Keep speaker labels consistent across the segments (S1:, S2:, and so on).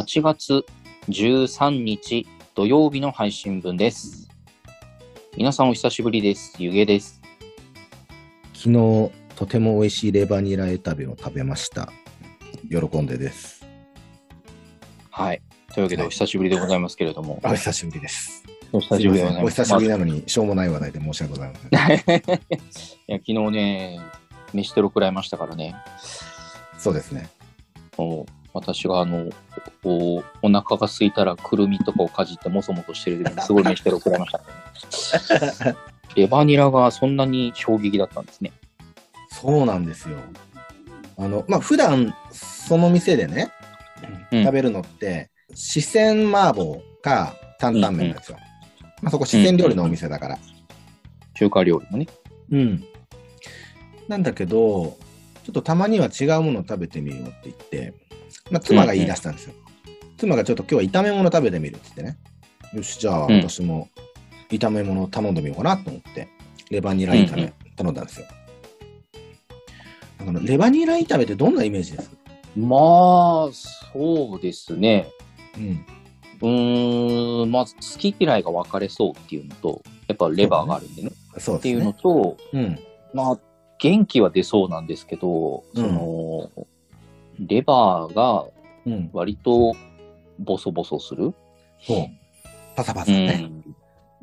S1: 8月13日土曜日の配信分です。皆さんお久しぶりです。ゆげです。
S2: 昨日、とても美味しいレバニラエタベを食べました。喜んでです。
S1: はい。というわけで
S2: はい
S1: お久しぶりでございますけれども。
S2: お久しぶりです。
S1: お久しぶり
S2: お。久しぶりなのに、しょうもない話題で申し訳ございません。
S1: ま あいや昨日ね、飯テロ食らいましたからね。
S2: そうですね。
S1: もう私があのおお腹が空いたらくるみとかをかじってもそもそしてる時にすごい飯テロ食らいましたね。レバニラがそんなに衝撃だったんですね。
S2: そうなんですよ。あの、まあ、普段、その店でね、
S1: うん
S2: 食べるのって、四川麻婆か担々麺なんですよ。まあ、そこ四川料理のお店だから。
S1: 中華料理もね。
S2: うん。なんだけど、ちょっとたまには違うものを食べてみようって言って、まあ、妻が言い出したんですよ。妻がちょっと今日は炒め物食べてみるって言ってね。よし、じゃあ
S1: うん
S2: 私も炒め物を頼んでみようかなと思って、レバニラ炒
S1: うんう
S2: め頼んだんですよ。あのレバニラ炒めってどんなイメージです？か
S1: まあ、そうですね。
S2: うん。
S1: うーん、まず好き嫌いが分かれそうっていうのと、やっぱレバーがあるんでね。
S2: そうですね。
S1: っていうのと、
S2: うん。
S1: まあ、元気は出そうなんですけど、
S2: うん
S1: その、レバーが
S2: うん。
S1: 割とボソボソする？
S2: そう。パサパ
S1: う
S2: サね。
S1: ん。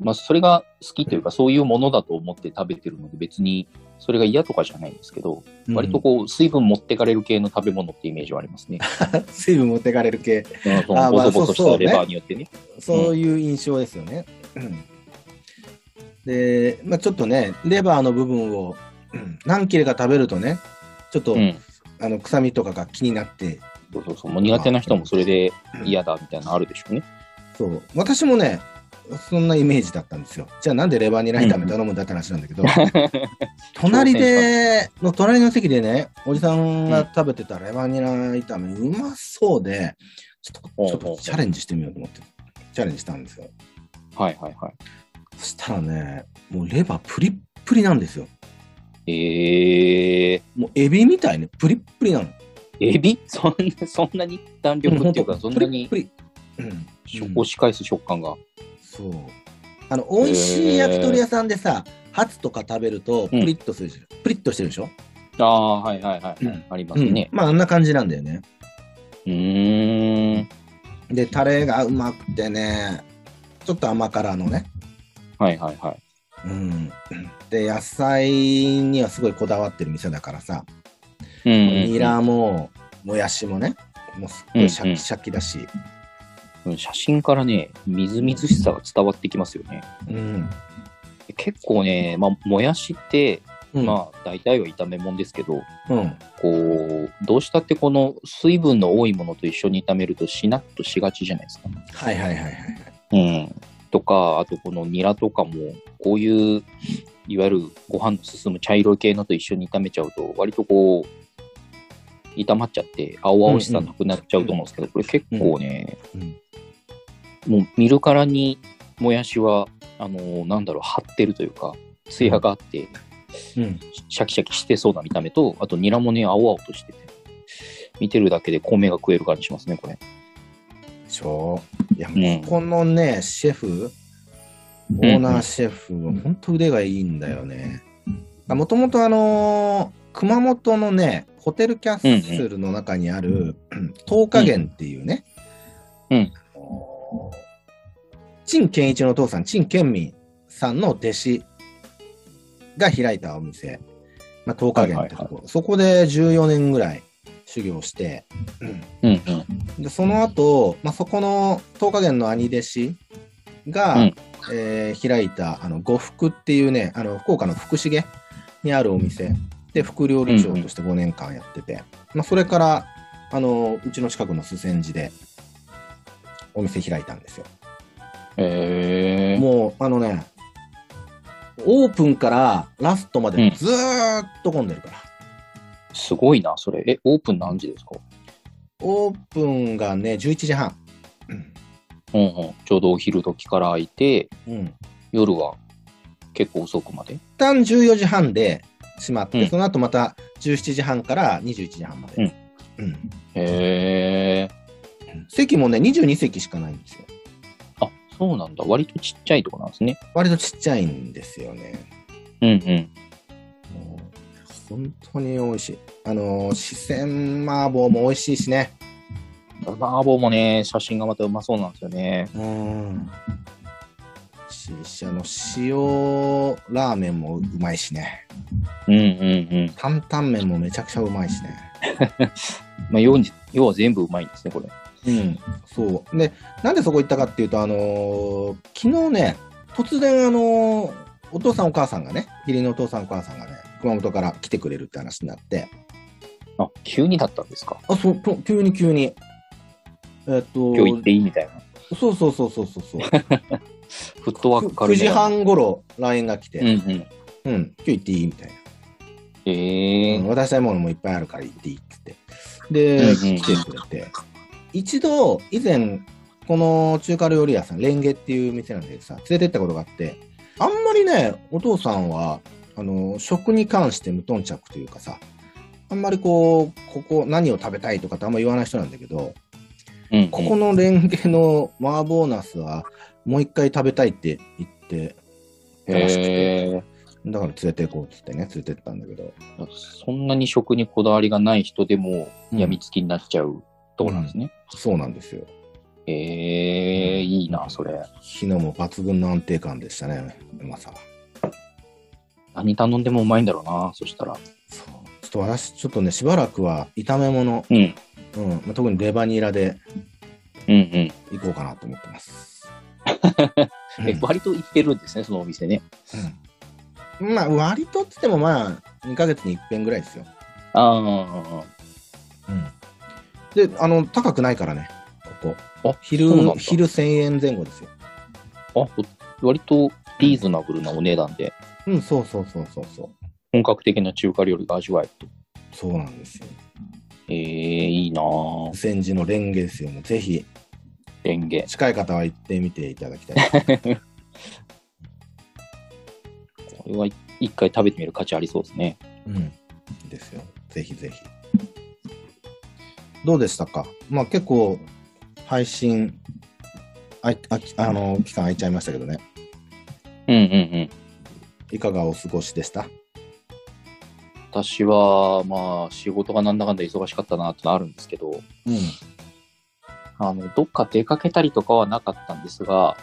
S1: まあ、それが好きというか、そういうものだと思って食べてるので、別にそれが嫌とかじゃないんですけど、
S2: うん
S1: 割とこう、水分持ってかれる系の食べ物ってイメージはありますね。
S2: 水分持ってかれる系。
S1: その
S2: あまあ
S1: ボソボソしたレバーによってね。
S2: そういう印象ですよね。うんで、まあ、ちょっとね、レバーの部分をうん何切れか食べるとね、ちょっと、
S1: うん。
S2: あの臭みとかが気になって、
S1: そうそうそう。もう苦手な人もそれで嫌だみたいなのあるでしょ？うね。
S2: そう、私もね、そんなイメージだったんですよ。じゃあなんでレバニラ炒め頼むんだって話なんだけど、隣で、の隣の席でね、おじさんが食べてたレバニラ炒め、うまそうで、ちょっと、ちょっとチャレンジしてみようと思って、チャレンジしたんですよ。
S1: はいはいはい。
S2: そしたらね、もうレバープリップリなんですよ。
S1: えー、
S2: もうエビみたいね、プリップリなの。
S1: エビ？そんな、そんなに弾力っていうか、そんなに
S2: プリップリ。
S1: 押し返す食感が。
S2: そう。あの、美味しい焼き鳥屋さんでさ、ハツとか食べると、プリッとするでしょ。プリッとしてるでしょ？
S1: ああ、はいはいはい。
S2: うん
S1: ありますね。
S2: まあ、あんな感じなんだよね。
S1: うーん。
S2: で、タレがうまくてね、ちょっと甘辛のね。
S1: はいはいはい。
S2: うん。で、野菜にはすごいこだわってる店だからさ、
S1: うんうんうん
S2: ニラも、もやしもね、もうすっごいシャキシャキだし、
S1: うん写真からね、みずみずしさが伝わってきますよね。
S2: うん。
S1: 結構ね、まあ、もやしって、
S2: うん、
S1: まあ、大体は炒め物ですけど、
S2: うん。
S1: こう、どうしたってこの水分の多いものと一緒に炒めるとしなっとしがちじゃないですか。
S2: はいはいはいはい。
S1: うん。とか、あとこのニラとかも、こういう、いわゆるご飯の進む茶色い系のと一緒に炒めちゃうと、割とこう、炒まっちゃって、青々しさなくなっちゃうと思うんですけど、これ結構ね、
S2: うん。
S1: もう見るからに、もやしは、あのーなんだろう、張ってるというか、ツヤがあって、
S2: うん。
S1: シャキシャキしてそうな見た目と、あとニラもね、青々としてて、見てるだけで米が食える感じしますね、これ。
S2: でしょいや、
S1: うん
S2: ここのね、シェフ、オーナーシェフ、本当腕がいいんだよね。もともとあのー熊本のね、ホテルキャッスルの中にある、東華源っていうね、
S1: うん。
S2: あのー陳健一のお父さん、陳健民さんの弟子が開いたお店、まあ、東華源ってとこ、そこで14年ぐらい修行して、
S1: うんうん。
S2: で、その後、まあ、そこの東華源の兄弟子が、
S1: うん
S2: えー開いた、あの、呉服っていうね、あの、福岡の福重にあるお店で、副料理長として5年間やってて、まあ、それから、あの、うちの近くの須千寺で、お店開いたんですよ。
S1: えー、
S2: もう、あのね、オープンからラストま
S1: うん
S2: でずーっと混んでるから。
S1: すごいな、それ。え、オープン何時ですか？
S2: オープンがね、11時半。
S1: うんうん。ちょうどお昼時から開いて、
S2: うん。
S1: 夜は結構遅くまで？
S2: 一旦14時半で閉まって、
S1: うん
S2: その後また17時半から21時半まで。うん。
S1: へえ。
S2: 席もね、22席しかないんですよ。
S1: あ、そうなんだ。割とちっちゃいとこなんですね。
S2: 割とちっちゃいんですよね。
S1: うんうん。
S2: もう本当に美味しい。あのー、四川麻婆も美味しいしね。
S1: 麻婆もね、写真がまたうまそうなんですよね。
S2: うん。ししあの、塩ラーメンもうまいしね。
S1: うんうんうん。
S2: 担々麺もめちゃくちゃうまいしね。
S1: まあ、要に要は全部うまいんですね、これ。
S2: うん。そう。で、なんでそこ行ったかっていうと、あのー昨日ね、突然あのーお父さんお母さんがね、義理のお父さんお母さんがね、熊本から来てくれるって話になって、
S1: あ、急にだったんですか？
S2: あ、そう、と急に急に。えっと、
S1: 今日行っていいみたいな。
S2: そうそうそうそうそうそう。
S1: フットワーク軽
S2: 9時半頃 LINE が来て、
S1: うんうん。
S2: うん、今日行っていいみたいな。
S1: ええ
S2: うん渡したいものもいっぱいあるから行っていいって言って。で、
S1: うんうん
S2: 来てくれて。一度、以前、この中華料理屋さん、レンゲっていう店なんでさ、連れてったことがあって、あんまりね、お父さんは、あの、食に関して無頓着というかさ、あんまりこう、ここ何を食べたいとかってあんま言わない人なんだけど、
S1: うんうん
S2: ここのレンゲの麻婆ナスは、もう一回食べたいって言って、楽しくてだから連れて行こうっつってね、連れてったんだけど。
S1: そんなに食にこだわりがない人でも
S2: うん
S1: やみつきになっちゃうとこなんですね？
S2: そうなんですよ。
S1: ええいいな、それ。
S2: 昨日も抜群の安定感でしたね、うまさは。
S1: 何頼んでもうまいんだろうな、そしたら。
S2: そう。ちょっと私、ちょっとね、しばらくは炒め物、
S1: うん。
S2: うん、まあ特にレバニラで
S1: うんうん。
S2: 行こうかなと思ってます。
S1: え、割と行ってるんですね、そのお店ね。
S2: うんまあ、割とっつってもまあ、2ヶ月に一遍ぐらいですよ。
S1: ああ、
S2: うん。で、あの、高くないからね、ここ。
S1: あ
S2: 昼昼1000円前後ですよ。
S1: あ、割とリーズナブルなお値段で、
S2: うん、そうそうそうそうそう。
S1: 本格的な中華料理が味わえると。
S2: そうなんですよ。
S1: ええいいなぁ。
S2: 千時のレンゲですよ。もうぜひ、
S1: レンゲ。
S2: 近い方は行ってみていただきたい。
S1: これは一回食べてみる価値ありそうですね。
S2: うん。ですよ。ぜひぜひ。どうでしたか？まあ結構、配信、あいああの、期間空いちゃいましたけどね。
S1: うんうんうん。
S2: いかがお過ごしでした？
S1: 私は、まあ、仕事がなんだかんだ忙しかったなってのあるんですけど、
S2: うん。
S1: あの、どっか出かけたりとかはなかったんですが、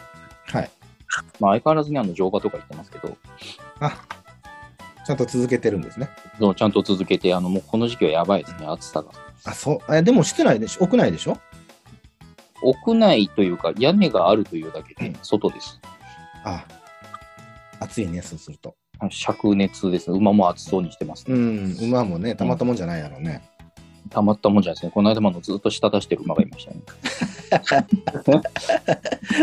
S2: はい。
S1: まあ、相変わらずにあの、乗馬とか行ってますけど、
S2: あ、ちゃんと続けてるんですね。
S1: そうちゃんと続けて、あの、もうこの時期はやばいですね、暑さが。
S2: あ、そう。え、でも室内でしょ？屋内でしょ？
S1: 屋内というか、屋根があるというだけで、外です。
S2: あ、暑いね、そうすると。
S1: 灼熱ですね。馬も暑そうにしてます、ね
S2: うん、馬もね、たまったもんじゃないやろうね。
S1: たまったもんじゃないですね。この間もずっと舌出してる馬がいましたね。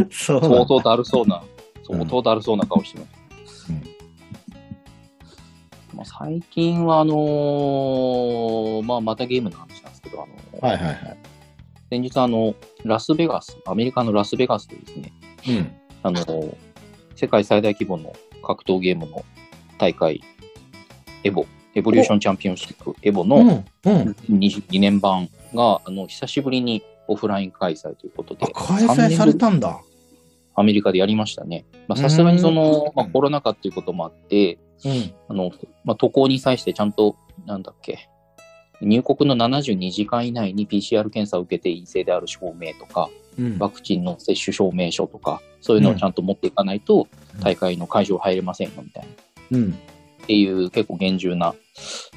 S2: そう
S1: 相当だるそうな、相当だるそうな顔してます。
S2: うん
S1: まあ、最近は、あのーまあ、またゲームの話なんですけど、あのー
S2: はいはいはい。
S1: 先日、あの、ラスベガス、アメリカのラスベガスでですね、
S2: うん。
S1: あのー世界最大規模の格闘ゲームの大会、エボ、エボリューションチャンピオンシップ、エボの
S2: うん。うん。
S1: 22年版が、あの、久しぶりにオフライン開催ということで
S2: あ、、開催されたんだ。
S1: アメリカでやりましたね。まあさすがにその、まあ、コロナ禍っていうこともあって、
S2: うん。
S1: あの、まあ、渡航に際してちゃんと、なんだっけ、入国の72時間以内に PCR 検査を受けて陰性である証明とか、
S2: うん
S1: ワクチンの接種証明書とか、そういうのをちゃんと持っていかないと
S2: うん
S1: 大会の会場入れませんよみたいな。
S2: うん。
S1: っていう結構厳重な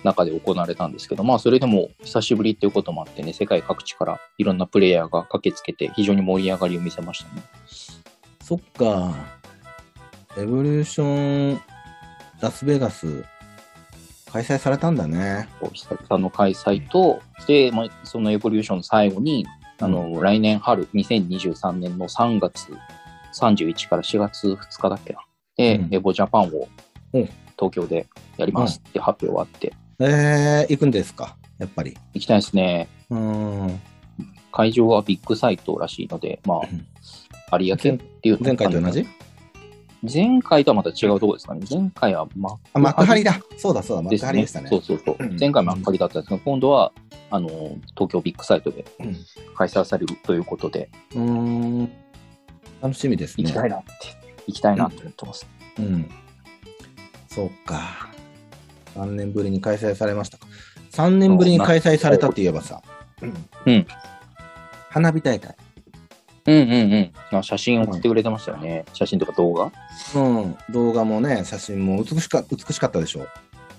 S1: 中で行われたんですけど、まあそれでも久しぶりっていうこともあってね、世界各地からいろんなプレイヤーが駆けつけて非常に盛り上がりを見せましたね。
S2: そっか。エボリューションラスベガス開催されたんだね。
S1: 久々の開催と、で、まあ、そのエボリューションの最後に、あの、来年春、2023年の3月31から4月2日だっけな？で、
S2: うん
S1: エボジャパンを
S2: うん
S1: 東京でやりますって発表があって、
S2: えー、行くんですか？やっぱり。
S1: 行きたいですね。
S2: うーん。
S1: 会場はビッグサイトらしいので、まあ、有明っていう。
S2: 前回と同じ？
S1: 前回とはまた違うところですかね。前回は幕
S2: あ、幕張だ。そうだそうだ、幕。張でしたね。
S1: そうそうそう
S2: うん。
S1: 前回幕張だったんですけど、今度はあの、東京ビッグサイトで
S2: うん
S1: 開催されるということで、
S2: うーん。楽しみですね。
S1: 行きたいなって、行きたいなって思ってます。
S2: うん。そうか。3年ぶりに開催されましたか。3年ぶりに開催されたって言えばさ。
S1: うん。
S2: 花火大会。
S1: うんうんうん。あ写真送ってくれてましたよね。写真とか動画？
S2: うん。動画もね、写真も美しか美しかったでしょ。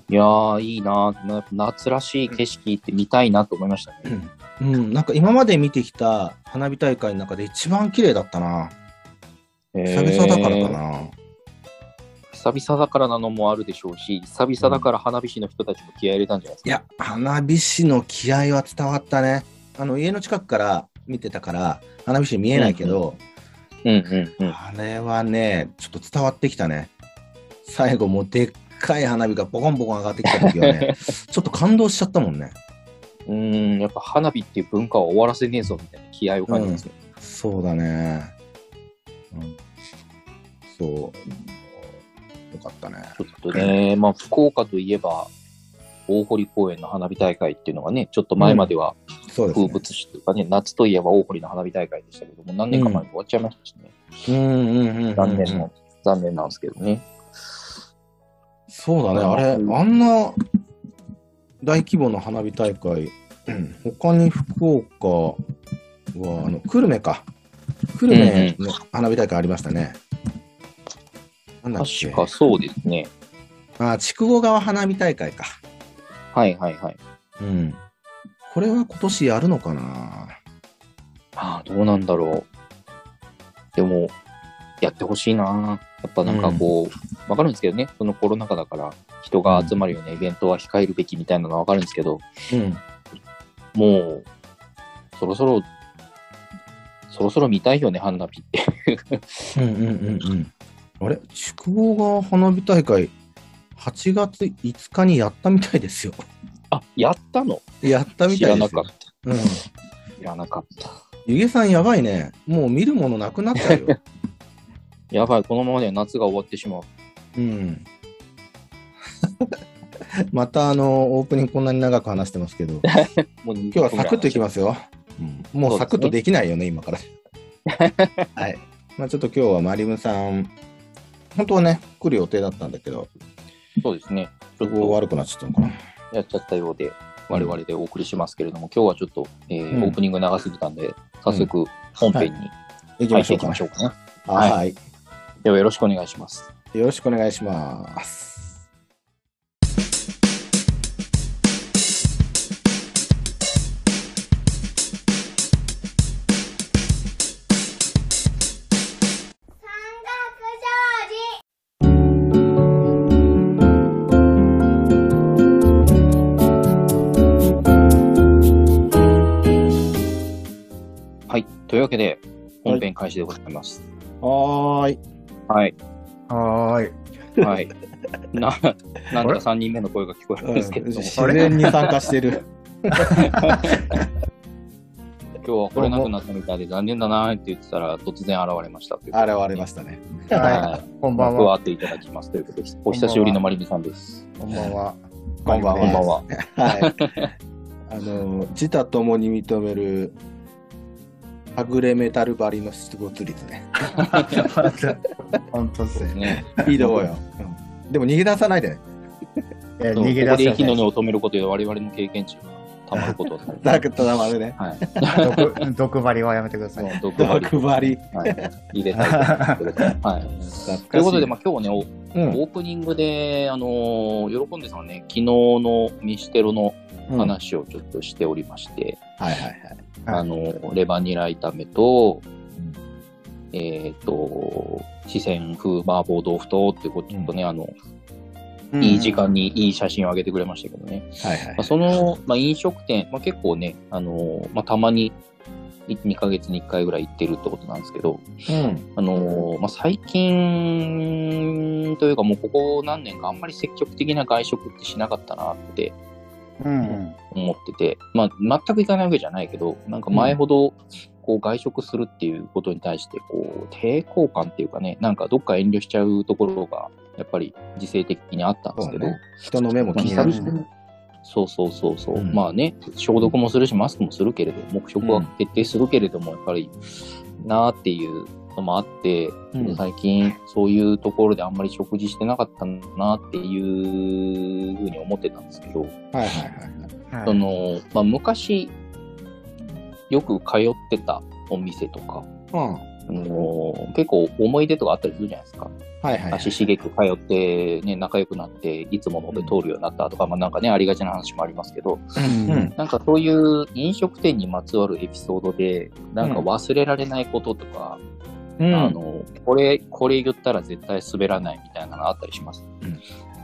S1: いやー、いいなな夏らしい景色って見たいなと思いましたね。
S2: うん。なんか今まで見てきた花火大会の中で一番綺麗だったな。久々だからかな。
S1: えー久々だからなのもあるでしょうし、久々だから花火師の人たちも気合い入れたんじゃないですか？
S2: いや、花火師の気合は伝わったね。あの、家の近くから見てたから、花火師見えないけど、
S1: うんうんうん。
S2: あれはね、ちょっと伝わってきたね。最後もうでっかい花火がボコンボコン上がってきた時はね、ちょっと感動しちゃったもんね。
S1: うーん、やっぱ花火っていう文化を終わらせねえぞみたいな気合を感じますね。
S2: そうだね。うん、そう。よかったね。
S1: ちょっとね、まあ、福岡といえば、大堀公園の花火大会っていうのがね、ちょっと前までは。風物詩というかね、夏といえば大堀の花火大会でしたけども、何年か前に終わっちゃいましたしね。
S2: うんうんうんうんうん
S1: 残念の、残念なんですけどね。
S2: そうだね。あれ、あんな大規模な花火大会、うん他に福岡は、あの、久留米か。久留米の花火大会ありましたね。なんだっけ
S1: 確かそうですね。
S2: あ、筑後川花火大会か。
S1: はいはいはい。
S2: うん。これは今年やるのかな？
S1: ああ、どうなんだろう。でも、やってほしいな。やっぱなんかこう、わ、かるんですけどね、そのコロナ禍だから、人が集まるようなイベントは控えるべきみたいなのはわかるんですけど、
S2: うん。
S1: もう、そろそろ、そろそろ見たいよね、花火って。
S2: うんうんうんうん。あれ？筑後川花火大会、8月5日にやったみたいですよ。
S1: あ、やったの？
S2: やったみ
S1: 知
S2: たいですよ
S1: らなかっ。た。
S2: うん。
S1: 知らなかった。
S2: ゆげさんやばいね。もう見るものなくなっちゃうよ。
S1: やばい、このままでは夏が終わってしまう。
S2: うん。またあの、オープニングこんなに長く話してますけど、
S1: もう今
S2: 今日はサクッといきますよ。うん、もうサクッとできないよね、今から。はい。まあちょっと今日はマリムさん、本当はね、来る予定だったんだけど、
S1: そうですね。
S2: 都合
S1: と
S2: 悪くなっちゃったのかな。
S1: やっちゃったようで、我々でお送りしますけれども、今日はちょっと、えー
S2: うん
S1: オープニング長すぎたんで、早速本編に
S2: 行きましょうか
S1: 入っていきま。しょうかね。
S2: はい、
S1: はいではよろしくお願いします。
S2: よろしくお願いします。
S1: というわけで、本編開始でございます。
S2: はーい。
S1: はい。
S3: はーい。
S1: はい。な、なんとか3人目の声が聞こえるんですけれども、
S2: 自然に参加してる。
S1: 今日は来れなくなったみたいで残念だなって言ってたら、突然現れました。
S2: 現れましたね。
S3: は
S1: はい。
S3: い。こんばん
S1: 加わ
S3: は。
S1: っていただきますということです。お久しぶりのマリミさんです。
S3: こんばんは。
S2: こんばんは
S1: こんばんは。
S2: はい。あの、自他ともに認める、はぐれメタルバリの出没率ね。
S3: 本当っすね。
S1: ね。
S2: いいとこよ。うんでも逃げ出さないでね。
S3: え
S1: そう
S3: 逃げ出すよ
S1: ここで火の
S3: ね。
S1: 根を止めることで我々の経験値がたまること
S2: だけどまでね。
S1: はい。
S3: 毒 毒針はやめてください。
S1: 毒針
S2: 毒針。
S1: はい、入れたい。はい。ということで、まあ、今日ね、お
S2: うん
S1: オープニングで、あのー喜んでさんはね、昨日のミシテロの話をちょっとしておりまして、
S2: はいはい。
S1: あのーレバニラ炒めと、えっ、と、四川風麻婆豆腐とってこととね、あの、いい時間にいい写真を上げてくれましたけどね。
S2: はいはい
S1: まあ、。その、まあ、飲食店、まあ、結構ね、あのーまあ、たまに2ヶ月に1回ぐらい行ってるってことなんですけど、
S2: うん。
S1: あのーまあ、最近というかもうここ何年かあんまり積極的な外食ってしなかったなって
S3: うん。
S1: 思ってて、まあ、全く行かないわけじゃないけど、なんか前ほどこう外食するっていうことに対してこう抵抗感っていうかね、なんかどっか遠慮しちゃうところがやっぱり自制的にあったんですけど、
S2: ね。人の目も
S1: まあ
S2: 気になるし
S1: 久々にそうそうそうそう。
S2: うん。
S1: まあね、消毒もするし、マスクもするけれど、黙食は徹底するけれども、やっぱりなーっていうのもあって、
S2: うん
S1: 最近そういうところであんまり食事してなかったなっていうふうに思ってたんですけど、
S2: はいはいはいはい。
S3: はい
S1: その、まあ、昔よく通ってたお店とか、
S2: うん。
S1: あの結構思い出とかあったりするじゃないですか。
S2: はいはいはい。
S1: 足しげく通って、ね、仲良くなって、いつもので通るようになったとか、まあなんかね、ありがちな話もありますけど、
S3: うん
S2: うん
S1: なんかそういう飲食店にまつわるエピソードで、なんか忘れられないこととか、
S2: うん
S1: あの、これ、これ言ったら絶対滑らないみたいなのあったりします？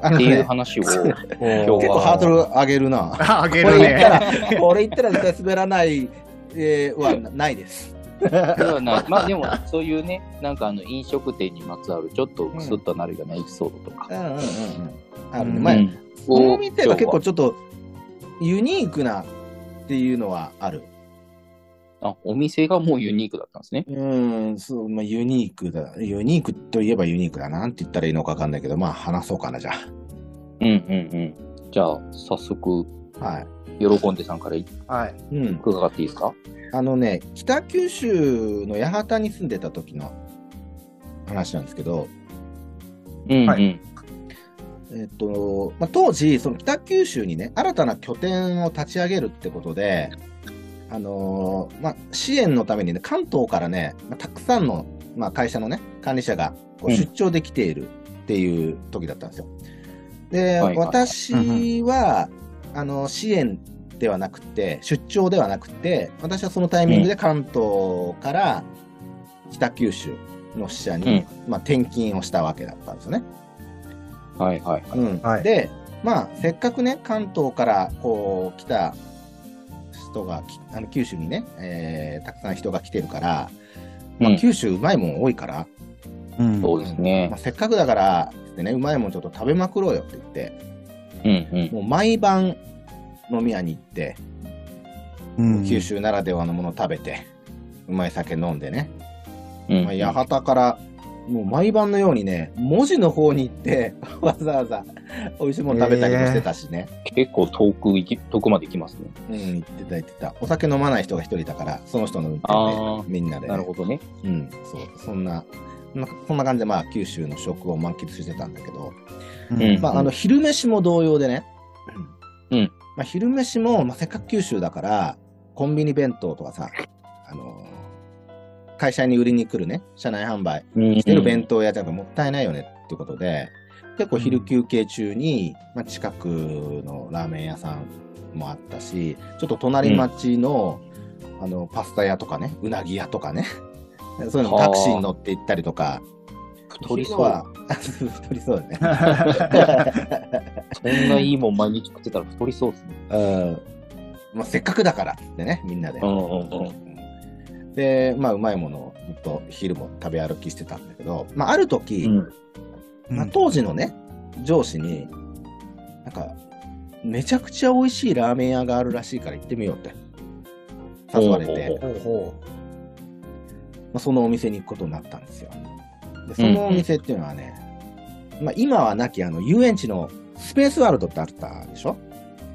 S2: あの
S1: っていう
S2: ね、
S1: 話を、
S3: おー
S1: 今日
S2: 結構ハードル上げるな。
S3: あげ
S2: これ
S3: る
S2: 言った
S3: ね。
S2: ら、これ言ったら絶対滑らない、えーはなないです。
S1: ではないまあでも、そういうね、なんかあの飲食店にまつわるちょっとクスッとなるようなエピソードとか。
S2: うんうんうんうん。あるね。
S3: うん
S2: まあ、
S1: うん
S2: この店が結構
S1: を
S2: ちょっとユニークなっていうのはある。
S1: あ、お店がもうユニークだったんですね。
S2: うん、そう、まあ、ユニークだ。ユニークといえばユニークだな。なんて言ったらいいのかわかんないけど、まあ話そうかな、じゃ
S1: うんうんうん。じゃあ、早速、
S2: あ。はい。
S1: 喜んでさんから
S3: はい。
S2: うん。
S1: 伺っていいですか？
S2: あのね、北九州の八幡に住んでた時の話なんですけど、
S1: うんうん。
S3: はい
S2: えっと、まあ、当時、その北九州にね、新たな拠点を立ち上げるってことで、あのーまあ、支援のためにね、関東からね、まあ、たくさんの、まあ、会社のね、管理者がこう
S1: うん。
S2: 出張できているっていう時だったんですよ。で、
S1: はいはい
S2: 私は、あの、支援ではなくて、出張ではなくて、私はそのタイミングで関東から北九州の支社に、まあ、転勤をしたわけだったんですよね。
S1: はいはい。
S2: うん。
S3: はい。
S2: で、まあ、せっかくね、関東からこう来た人がき、あの九州にね、えーたくさん人が来てるから、まあ、
S1: うん。
S2: 九州うまいもん多いから、
S3: うん。
S1: そうですね。
S2: まあ、。せっかくだからってね、うまいもんちょっと食べまくろうよって言って、
S1: うんうん。
S2: もう毎晩飲み屋に行って、
S3: うん。
S2: 九州ならではのものを食べて、うまい酒飲んでね、
S1: うん。
S2: まあ、八幡から、もう毎晩のようにね、文字の方に行って、わざわざ 美味しいもの食べたりもしてたしね。
S1: 結構遠く行き、遠くまで行きますね。
S2: うん、言ってた言ってた。お酒飲まない人が一人いたから、その人の運転で、みんなで、
S1: なるほどね。
S2: うん、そう、そんな、そんなそんな感じで、まあ、九州の食を満喫してたんだけど、
S1: うん。
S2: まあ、あの、昼飯も同様でね、
S1: うん。
S2: まあ、昼飯も、まあ、せっかく九州だから、コンビニ弁当とかさ、あのー会社に売りに来るね、社内販売
S1: うん
S2: してる弁当屋じゃもったいないよねっていうことで、結構昼休憩中に、まあ、近くのラーメン屋さんもあったし、ちょっと隣町の、あの、パスタ屋とかね、うなぎ屋とかね、そういうの
S1: はあ
S2: タクシーに乗って行ったりとか、
S1: 太りそう。
S2: 太りそう だね。
S1: そんないいもん毎日食ってたら太りそうですね。
S2: うんまあ、せっかくだからってね、みんなで。
S1: うんうんうん。
S2: で、まあ、うまいものをずっと昼も食べ歩きしてたんだけど、まあ、ある時、まあ、当時のね、上司に、なんか、めちゃくちゃ美味しいラーメン屋があるらしいから行ってみようって。誘われて、
S1: ほうほ
S3: ほう。ほ
S2: まあ、そのお店に行くことになったんですよ。で、そのお店っていうのはね、まあ、今はなきあの遊園地のスペースワールドってあったでしょ？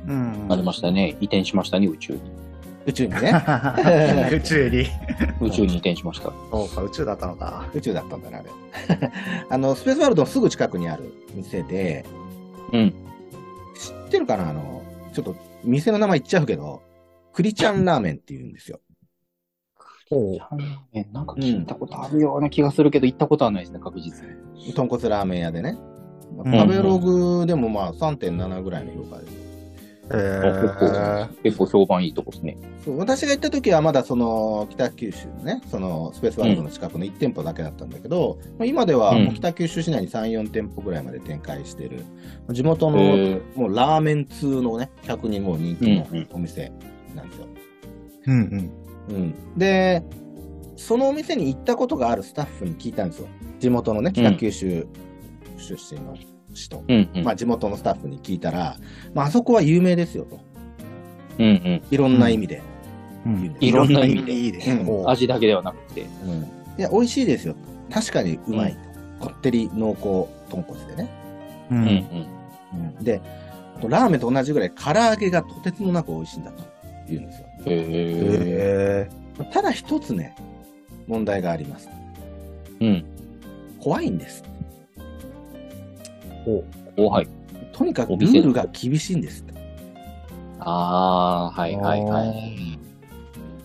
S3: ううん。
S1: ありましたね。移転しましたね、宇宙に。
S2: 宇宙にね。
S3: 宇宙に。
S1: 宇宙に移転しました。
S3: そうか、宇宙だったのか。
S2: 宇宙だったんだね、あれ。あの、スペースワールドのすぐ近くにある店で、
S1: うん。
S2: 知ってるかな？あの、ちょっと店の名前言っちゃうけど、クリちゃんラーメンって言うんですよ。
S3: ほ
S1: えなんか聞いたことあるような気がするけど、行ったことはないですね、確実に。
S2: 豚骨ラーメン屋でね。
S3: うん
S2: 食べログでもまあ3.7ぐらいの評価です。
S3: えー、
S1: 結構評判いいとこですね。
S2: そう私が行った時はまだその北九州のね、そのスペースワールドの近くの1店舗だけだったんだけど、まあ今ではもう北九州市内に3、4店舗ぐらいまで展開している、地元の
S1: へ
S2: もうラーメン通のね、客にもう人気の
S1: うんうん
S2: お店なんですよ。
S3: うんうん。
S2: うん。で、そのお店に行ったことがあるスタッフに聞いたんですよ。地元のね、北九州出身の人。
S1: うんうん。
S2: まあ地元のスタッフに聞いたら、まああそこは有名ですよと。
S1: うんうん。
S2: いろんな意味で。
S3: うん
S1: いろんな意味で
S3: いいです
S2: うん
S3: ね。
S1: 味だけではなくて。
S2: うん。いや、美味しいですよ。確かにうまい。こってり濃厚豚骨でね。
S3: う
S1: うんうん。
S2: うん、で、ラーメンと同じぐらい唐揚げがとてつもなく美味しいんだと言うんですよ。
S1: へえ。
S3: へ
S2: ただ一つね、問題があります。
S1: うん。
S2: 怖いんです。
S1: おはい。
S2: とにかくルールが厳しいんです。
S1: ああ、はいはいはい。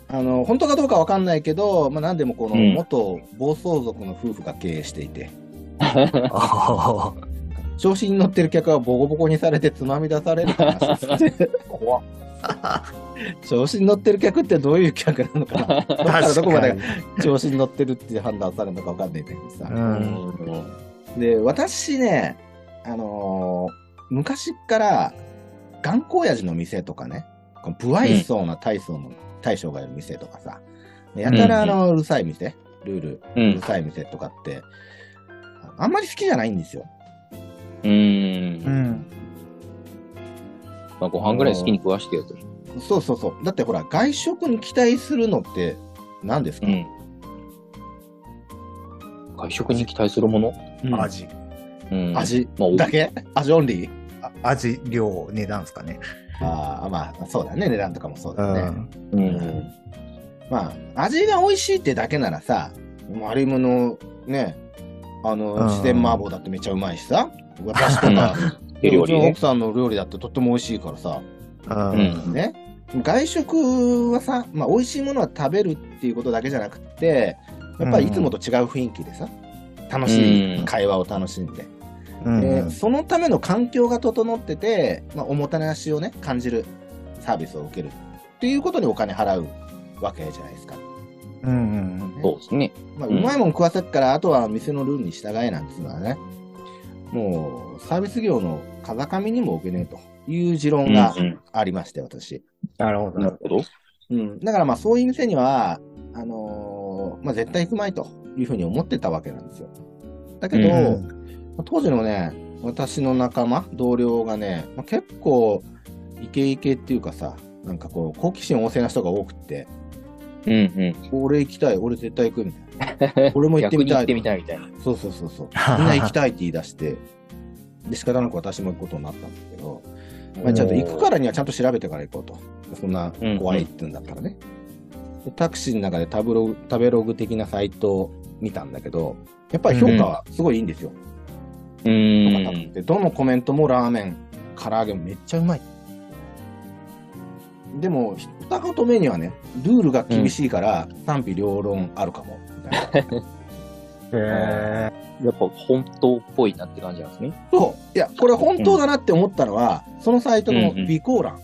S2: あの、本当かどうかわかんないけど、まあ何でもこの
S1: うん
S2: 元暴走族の夫婦が経営していて、調子に乗ってる客はボコボコにされてつまみ出されるって話です。
S1: 怖っ。
S2: 調子に乗ってる客ってどういう客なのかなどっからどこまで。調子に乗ってるって判断されるのかわかんないんだけどさ。
S3: うん。
S2: で、私ね、あのー昔から頑固親父の店とかね、この不愛想な大将の、大将がいる店とかさ、やたらあの、うるさい店、ルール、
S1: う
S2: うんる。さい店とかって、あんまり好きじゃないんですよ。
S1: う。
S3: うんん。
S1: まあ、ご飯ぐらい好きに食わしてよと。
S2: そうそうそう。だってほら、外食に期待するのって何ですか、
S1: うん。外食に期待するもの？
S2: うん
S3: 味。
S1: うん。
S2: 味だけ？味オンリー
S3: あ味、量、値段ですかね。
S2: ああ、まあ、そうだね。値段とかもそう
S3: う
S2: だね。
S3: ん。
S1: うん。
S2: まあ、味が美味しいってだけならさ、丸芋のね、あの、
S3: うん
S2: 自然麻婆だってめっちゃうまいしさ、私とか、うちの奥。さんの料理だってとっても美味しいからさ、
S3: うん。
S2: ね。外食はさ、まあ、美味しいものは食べるっていうことだけじゃなくて、やっぱりいつもと違う雰囲気でさ、楽しい会話を楽しんで、
S3: うん
S2: でそのための環境が整ってて、まあ、おもてなしをね、感じるサービスを受けるっていうことにお金払うわけじゃないですか。
S3: うんうん
S1: そうですね。
S2: まあ、
S1: う
S2: まいもん食わせっから、あとは店のルールに従えなんていうのはね、もうサービス業の風上にも置けねえという持論が
S1: うん
S2: ありまして、私。
S3: なるほど。
S1: なるほど。
S2: うん。だからまあそういう店には、あのーまあ絶対行くまいというふうに思ってたわけなんですよ。だけど、
S3: うん
S2: まあ当時のね、私の仲間、同僚がね、まあ、結構イケイケっていうかさ、なんかこう、好奇心旺盛な人が多くって、
S1: うんうん。
S2: 俺行きたい、俺絶対行くみたいな。俺も行ってみたい。
S1: 行ってみたいみたいな。
S2: そうそうそうそう。みんな行きたいって言い出して、で、仕方なく私も行くことになったんですけど、まあ、ちゃんと行くからにはちゃんと調べてから行こうと。そんな怖いって言うんだったらね。でタクシーの中でタブログ、食べログ的なサイトを見たんだけど、やっぱり評価はすごいいいんですよ。
S1: うーん。
S2: で、どのコメントもラーメン、唐揚げもめっちゃうまい。でも、二言目にはね、ルールが厳しいから賛否両論あるかも。みたいな
S3: へ
S1: やっぱ本当っぽいなって感じなんですね。
S2: そう。いや、これ本当だなって思ったのは、そのサイトの
S1: うんうん
S2: 備考欄。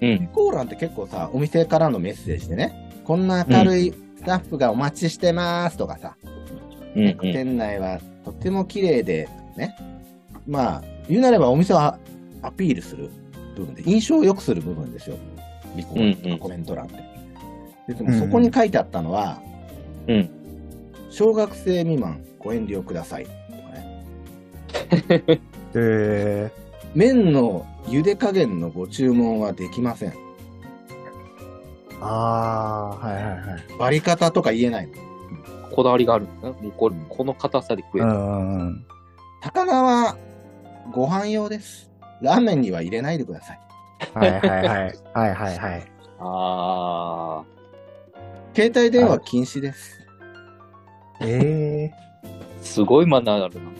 S1: うん。
S2: 備考欄って結構さ、お店からのメッセージでね、こんな明るいスタッフがお待ちしてますとかさ、
S1: うんうん。
S2: 店内はとっても綺麗で、ね。まあ、言うなればお店はアピールする部分で、印象を良くする部分ですよ。備考欄と
S1: うんうん
S2: かコメント欄って。ででもそこに書いてあったのは、
S1: うん。
S2: 小学生未満ご遠慮ください。とかね。
S3: え。へ
S2: 麺の茹で加減のご注文はできません。
S3: ああ、はいはいはい。
S2: 割り方とか言えないの。
S1: こだわりがあるんだな。もうこれ、この硬さで食える。
S2: 高菜はご飯用です。ラーメンには入れないでください。
S3: はいはいはい。はいはいはい。
S1: あ
S2: 携帯電話禁止です。
S3: え
S1: ー、すごいマナーあるな。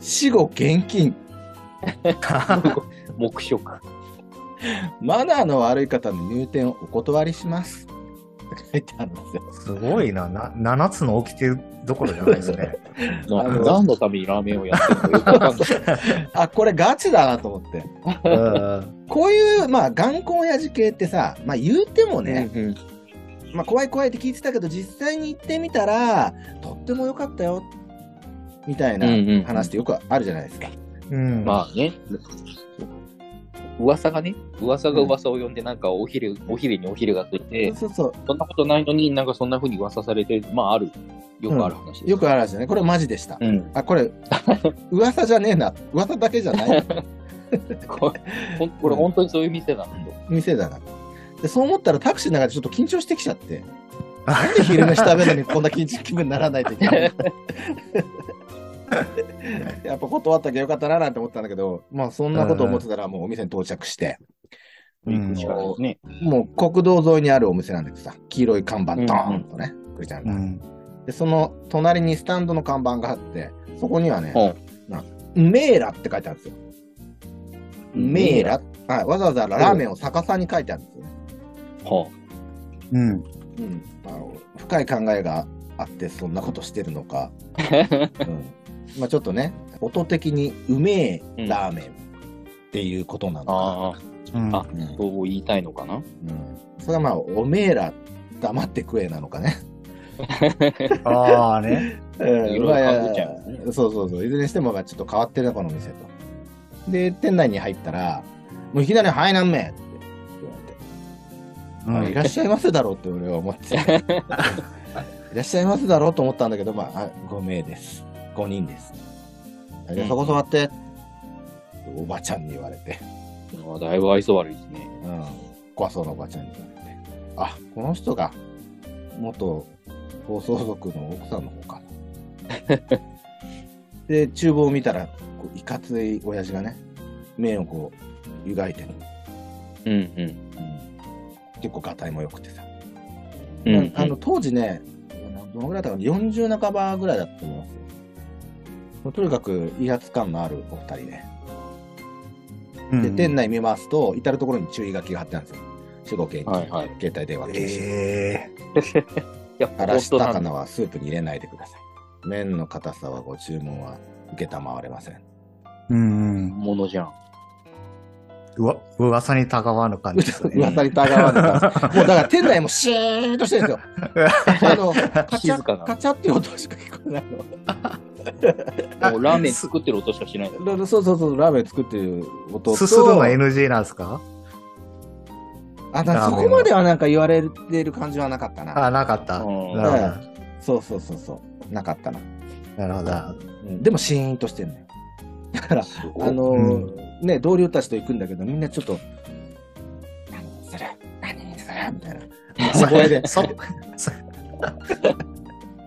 S2: 死後現金。
S3: え。
S1: 目食。
S2: マナーの悪い方の入店をお断りします。書いてあるんですよ。
S3: すごいな。な、7つの起きてるどころじゃないですね。
S1: 何のためにラーメンをやってるのかよくわかんない。
S2: あ、これガチだなと思って。
S3: うん
S2: こういう、まあ、頑固親父系ってさ、まあ言うてもね、
S1: うん
S2: まあ怖い怖いって聞いてたけど、実際に行ってみたら、とっても良かったよ。みたいな
S1: うんうんうん
S2: 話ってよくあるじゃないですか。
S3: うん。
S1: まあね。噂がね、噂が噂を呼んで、なんかお昼、お昼にお昼がついて、
S2: そうそう
S1: そんなことないのになんかそんな風に噂されて、まあある。よくある話です。
S2: よくある話だね。これマジでした。
S1: うん。
S2: あ、これ、噂じゃねえな。噂だけじゃない
S1: これ、これ本当にそういう店だなと。
S2: 店だな。で、そう思ったらタクシーの中でちょっと緊張してきちゃって。なんで昼飯食べるのにこんな緊張気分にならないといけない やっぱ断ったきゃよかったななんて思ったんだけど、まあそんなこと思ってたらもうお店に到着して。もう国道沿いにあるお店なんだけどさ、黄色い看板ドーンとね、くるちゃんが。
S3: うん。
S2: で、その隣にスタンドの看板があって、そこにはね、
S1: う
S2: メーラって書いてあるんですよ。メーラはい、わざわざラーメンを逆さに書いてあるんですよね。
S1: は
S3: うん。
S2: うん、あの深い考えがあってそんなことしてるのか、
S1: あ。
S2: うんまあ、ちょっとね音的にうめえラーメンっていうことなのか、
S1: あ
S3: うん
S1: あ、
S2: うん
S1: そう言いたいのかな？
S2: うん、それはまあおめえら黙って食えなのかね。
S3: ああね。
S2: うん
S1: いろいろ
S2: まあそうそうそういずれにしてもまあちょっと変わってるなこの店と。で店内に入ったらもういきなり「はい何名!」って言われて。
S3: うん
S2: あいらっしゃいませだろうって俺は思ってた。いらっしゃいませだろうと思ったんだけど、まあ、あ5名です。5人です。じゃあそこ座って、おばちゃんに言われて、
S1: あだいぶ愛想悪いですね。
S2: うん、怖そうなおばちゃんに言われて、あ、この人が元放送族の奥さんの方かな。で、厨房を見たら、こういかつい親父がね、麺をこう、湯がいてる。
S1: うんうん。
S2: うん結構、がたいも良くてさ。
S1: うんうん
S2: あの当時ね、どのぐらいだったかな、40半ばぐらいだったと思いますよ。とにかく威圧感のあるお二人で。で、店内見ますと、至るところに注意書きが貼ってあるんですよ。死後検
S1: はいはい
S2: 携帯電話禁止。
S3: え
S1: やっぱ
S2: 荒らした魚はスープに入れないでください。麺の硬さはご注文は受けたまわれません。
S3: えうん。
S1: ものじゃん。
S3: うわ、噂にたがわぬ感じですね。
S2: 噂にたがわぬ感じ。もうだから店内もシーンとしてるんですよ。あの、カチ
S1: 静かな
S2: ャカチャっていう音しか聞こえないの。
S1: もうラーメン作ってる音しかしないんだ
S2: だそうそうそう、ラーメン作ってる音と。
S3: すするのは NG なんですか？
S2: あ、だそこまではなんか言われてる感じはなかったな。
S3: あ、なかった。
S1: うん
S3: なるほど。
S2: そうそうそうそう。なかったな。
S3: なるほど。
S2: うんでもシーンとしてんのよ。だから、あのー
S3: うん
S2: ね、同僚たちと行くんだけど、みんなちょっと、何にする？何にする？みたいな。小声で。
S3: そ、そ